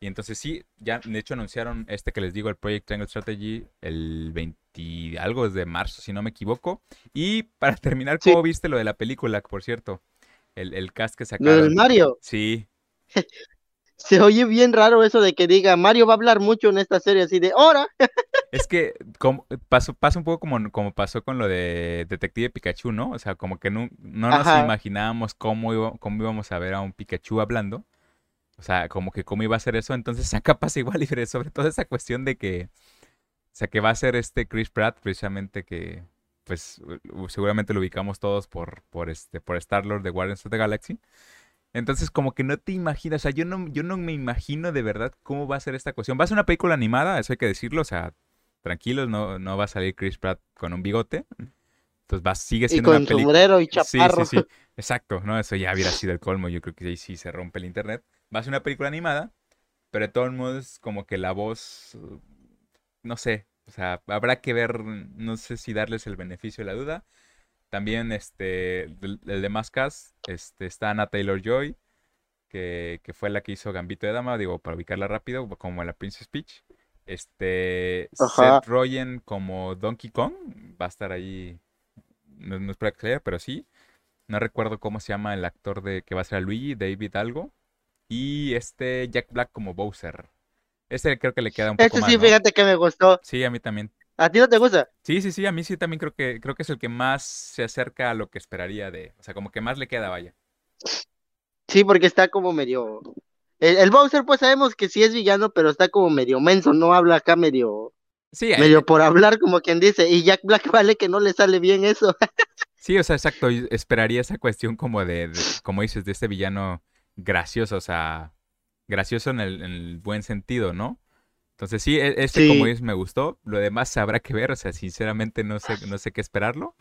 Y entonces sí, ya de hecho anunciaron este que les digo, el Project Triangle Strategy, el 20 algo de marzo, si no me equivoco. Y para terminar, ¿cómo viste lo de la película, por cierto? El, el cast que sacaron. ¿Lo del Mario? Sí. se oye bien raro eso de que diga Mario va a hablar mucho en esta serie, así de ¡Hora! Es que como, pasa un poco como, como pasó con lo de Detective Pikachu, ¿no? O sea, como que no, no nos imaginábamos cómo, cómo íbamos a ver a un Pikachu hablando. O sea, como que cómo iba a ser eso. Entonces saca pasa igual y sobre todo esa cuestión de que. O sea, que va a ser este Chris Pratt, precisamente que. Pues seguramente lo ubicamos todos por, por este, por Star Lord de Guardians of the Galaxy. Entonces, como que no te imaginas, o sea, yo no, yo no me imagino de verdad cómo va a ser esta cuestión. Va a ser una película animada, eso hay que decirlo, o sea, tranquilos, no, no va a salir Chris Pratt con un bigote. Entonces va, sigue siendo una película. sombrero y chaparro. Sí, sí, sí. Exacto, ¿no? Eso ya hubiera sido el colmo. Yo creo que ahí sí se rompe el internet. Va a ser una película animada, pero de todos modos, como que la voz. No sé. O sea, habrá que ver. No sé si darles el beneficio de la duda. También este, el, de Mascas, este, está Anna Taylor Joy, que, fue la que hizo Gambito de Dama, digo, para ubicarla rápido, como la Princess Peach. Este, Seth Rogen como Donkey Kong, va a estar ahí, no, es para que pero sí. No recuerdo cómo se llama el actor de que va a ser a Luigi, David algo. Y este Jack Black como Bowser. Este creo que le queda un poco Este más, sí, ¿no? fíjate que me gustó. Sí, a mí también. ¿A ti no te gusta? Sí, sí, sí, a mí sí también creo que creo que es el que más se acerca a lo que esperaría de, o sea, como que más le queda, vaya. Sí, porque está como medio... El, el Bowser, pues sabemos que sí es villano, pero está como medio menso, no habla acá medio, Sí, medio por hablar, como quien dice. Y Jack Black vale que no le sale bien eso. sí, o sea, exacto, esperaría esa cuestión como de, de- como dices, de este villano gracioso, o sea, gracioso en el, en el buen sentido, ¿no? Entonces sí, e- este Sí. como dices me gustó, lo demás habrá que ver, o sea, sinceramente no sé, no sé qué esperarlo,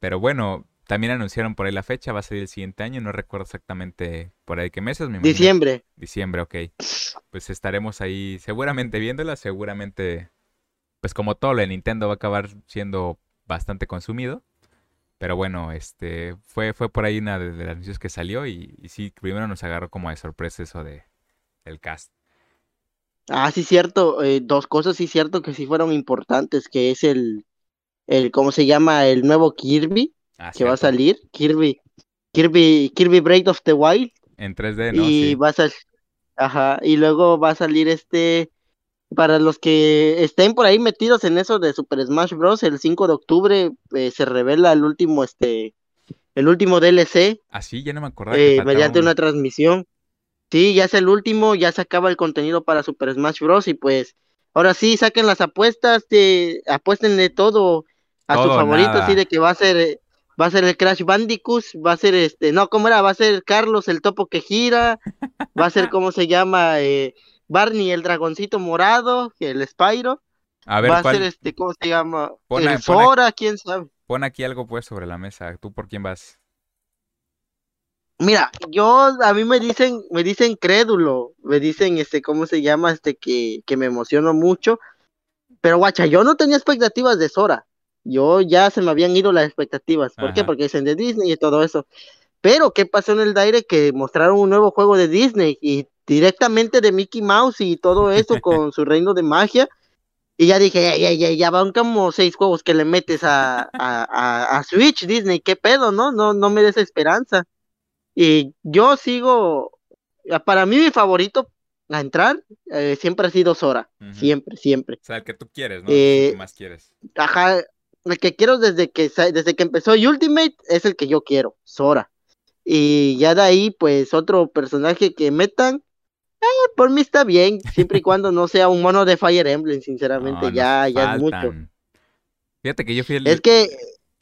pero bueno, también anunciaron por ahí la fecha, va a salir el siguiente año, no recuerdo exactamente por ahí qué meses, me Diciembre. Diciembre, ok. Pues estaremos ahí seguramente viéndola, seguramente, pues como todo lo de Nintendo va a acabar siendo bastante consumido. Pero bueno, este fue, fue por ahí una de, de las noticias que salió y, y sí, primero nos agarró como de sorpresa eso de el cast. Ah, sí, cierto. eh, dos cosas, sí, cierto, que sí fueron importantes, que es el, el, ¿cómo se llama? El nuevo Kirby, Ah, que va a salir. Kirby, Kirby, Kirby Breath of the Wild. En 3D, ¿no? Y Sí. va a salir, ajá, y luego va a salir este, para los que estén por ahí metidos en eso de Super Smash Bros., el 5 de octubre eh, se revela el último, este, el último DLC Ah, sí, ya no me acordaba eh, mediante una transmisión. Sí, ya es el último, ya se acaba el contenido para Super Smash Bros. y pues ahora sí saquen las apuestas, de, apuéstenle todo a su Todo o favorito, así de que va a ser, eh, va a ser el Crash Bandicoot, va a ser este, no, ¿cómo era? Va a ser Carlos el topo que gira, va a ser, ¿cómo se llama? Eh, Barney el dragoncito morado, el Spyro, A ver, va a ser este, ¿cómo se llama? Pon el pon a- Sora, quién sabe. Pon aquí algo pues sobre la mesa. ¿Tú por quién vas? Mira, yo, a mí me dicen, me dicen crédulo, me dicen, este, ¿cómo se llama? Este, que, que me emociono mucho, pero guacha, yo no tenía expectativas de Sora, yo ya se me habían ido las expectativas, ¿por qué? Porque dicen de Disney y todo eso, pero ¿qué pasó en el Direct? Que mostraron un nuevo juego de Disney y directamente de Mickey Mouse y todo eso con su reino de magia, y ya dije, ya, ya, ya, ya van como seis juegos que le metes a, a, a, a Switch, Disney, ¿qué pedo, no? No, no me des esperanza. Y yo sigo, para mí mi favorito a entrar eh, siempre ha sido Sora, siempre, siempre. O sea, el que tú quieres, ¿no? El Eh, que más quieres. Ajá, el que quiero desde que desde que empezó Ultimate es el que yo quiero, Sora. Y ya de ahí, pues otro personaje que metan, eh, por mí está bien, siempre y cuando no sea un mono de Fire Emblem, sinceramente, No, ya, ya es mucho. Fíjate que yo fui el, Es que,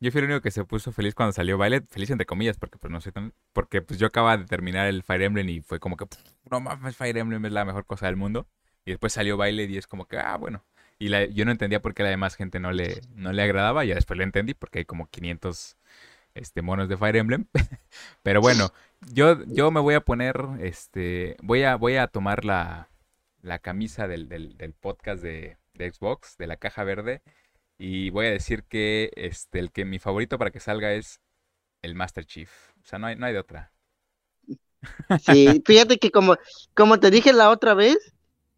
yo fui el único que se puso feliz cuando salió Violet, feliz entre comillas, porque pues no soy tan, porque pues yo acababa de terminar el Fire Emblem y fue como que "Pff, no mames, Fire Emblem es la mejor cosa del mundo. Y después salió Violet y es como que, ah, bueno. Y yo no entendía por qué la demás gente no le, no le agradaba, ya después lo entendí, porque hay como 500 este, monos de Fire Emblem. Pero bueno, yo, yo me voy a poner, este, voy a, voy a tomar la, la camisa del, del, del podcast de, de Xbox, de la caja verde, y voy a decir que este, el que mi favorito para que salga es el Master Chief. O sea, no hay, no hay de otra. sí, fíjate que como, como te dije la otra vez,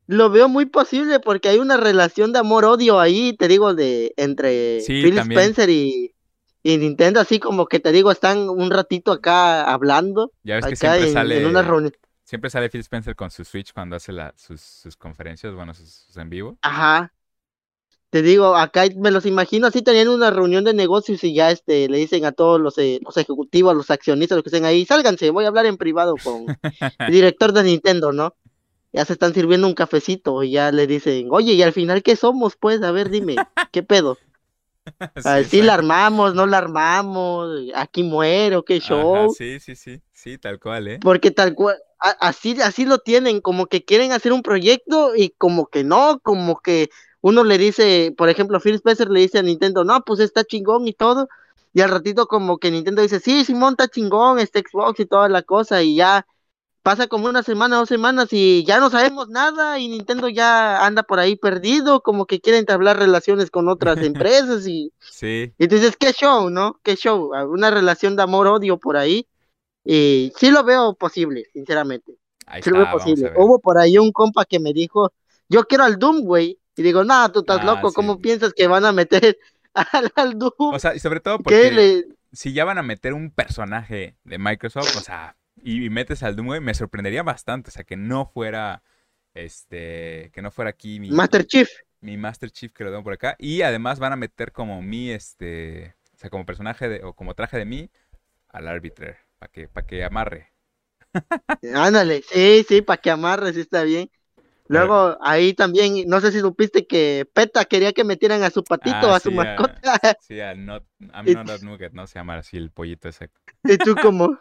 lo veo muy posible porque hay una relación de amor-odio ahí, te digo, de entre Sí, Phil también. Spencer y, y Nintendo, así como que te digo, están un ratito acá hablando, Ya ves que siempre en, sale, en una reunión. siempre sale Phil Spencer con su Switch cuando hace la, sus, sus conferencias, bueno, sus, sus en vivo. Ajá. Te digo, acá me los imagino así teniendo una reunión de negocios y ya este le dicen a todos los, eh, los ejecutivos, los accionistas, los que estén ahí, sálganse, voy a hablar en privado con el director de Nintendo, ¿no? Ya se están sirviendo un cafecito y ya le dicen, oye, ¿y al final qué somos? Pues, a ver, dime, ¿qué pedo? A ver, sí la armamos, no la armamos, aquí muero, qué Ajá, show. sí, sí, sí, sí, tal cual, ¿eh? Porque tal cual, así, así lo tienen, como que quieren hacer un proyecto y como que no, como que uno le dice, por ejemplo, Phil Spencer le dice a Nintendo, no, pues está chingón y todo, y al ratito como que Nintendo dice, sí, Simón está chingón, este Xbox y toda la cosa, y ya pasa como una semana, dos semanas y ya no sabemos nada y Nintendo ya anda por ahí perdido, como que quiere entablar relaciones con otras empresas y, Sí, dices, qué show, ¿no? Qué show, una relación de amor-odio por ahí. Y sí lo veo posible, sinceramente. ahí Sí lo veo posible. Hubo por ahí un compa que me dijo, yo quiero al Doom, güey. Y digo, no, tú estás Ah, loco, sí. ¿cómo piensas que van a meter al, al Doom? O sea, y sobre todo ¿Qué porque le- si ya van a meter un personaje de Microsoft, o sea, y, y metes al Doom, güey, me sorprendería bastante, o sea, que no fuera Este, que no fuera aquí mi Master Chief. mi Master Chief que lo tengo por acá. Y además van a meter como mi, este, o sea, como personaje de, o como traje de mí al árbitro, para que, para que amarre. Ándale, sí, sí, para que amarres, sí está bien. Luego ahí también, no sé si supiste que PETA quería que metieran a su patito, Ah, a su sí, mascota. Sí, al not, I'm Y- not that nugget, ¿no? Se llama así el pollito ese. Y tú como,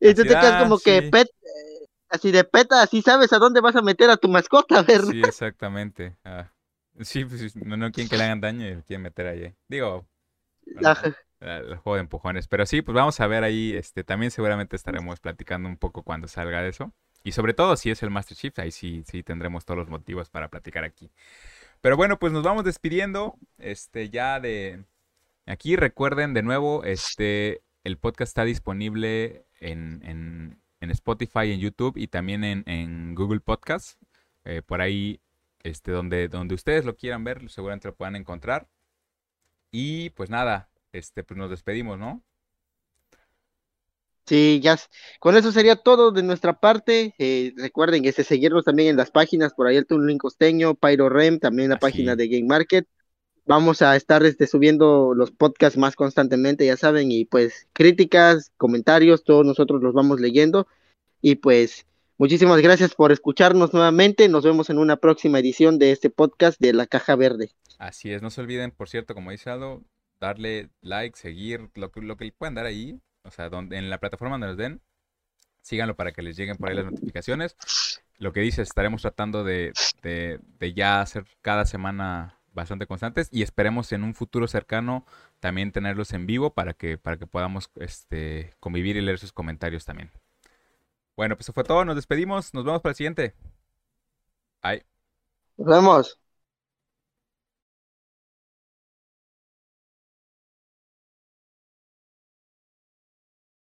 y tú Así, te quedas ah, como que sí. PET, eh, así de PETA, así sabes a dónde vas a meter a tu mascota, ¿verdad? Sí, exactamente. Ah, sí, pues no, no quieren que le hagan daño y lo quieren meter ahí. Digo, bueno, el juego de empujones. Pero sí, pues vamos a ver ahí. Este, también seguramente estaremos platicando un poco cuando salga de eso. Y sobre todo si es el Master Chief, ahí sí, sí tendremos todos los motivos para platicar aquí. Pero bueno, pues nos vamos despidiendo. Este, ya de aquí. Recuerden de nuevo, este, el podcast está disponible en, en, Spotify, en YouTube y también en, en Google Podcast. Eh, por ahí, este, donde, donde ustedes lo quieran ver, seguramente lo puedan encontrar. Y pues nada, este, pues nos despedimos, ¿no? Sí, ya. Con eso sería todo de nuestra parte. Eh, recuerden este, seguirnos también en las páginas, por ahí el Tuning Costeño, Pyro Rem, también la Así. página de Game Market. Vamos a estar este, subiendo los podcasts más constantemente, ya saben, y pues críticas, comentarios, todos nosotros los vamos leyendo. Y pues muchísimas gracias por escucharnos nuevamente. Nos vemos en una próxima edición de este podcast de La Caja Verde. Así es, no se olviden, por cierto, como dice Aldo, darle like, seguir, lo que, lo que le puedan dar ahí, o sea, donde, en la plataforma donde nos den, síganlo para que les lleguen por ahí las notificaciones. Lo que dice, estaremos tratando de, de, de ya hacer cada semana bastante constantes y esperemos en un futuro cercano también tenerlos en vivo para que, para que podamos este, convivir y leer sus comentarios también. Bueno, pues eso fue todo, nos despedimos, nos vemos para el siguiente. Bye. Nos vemos.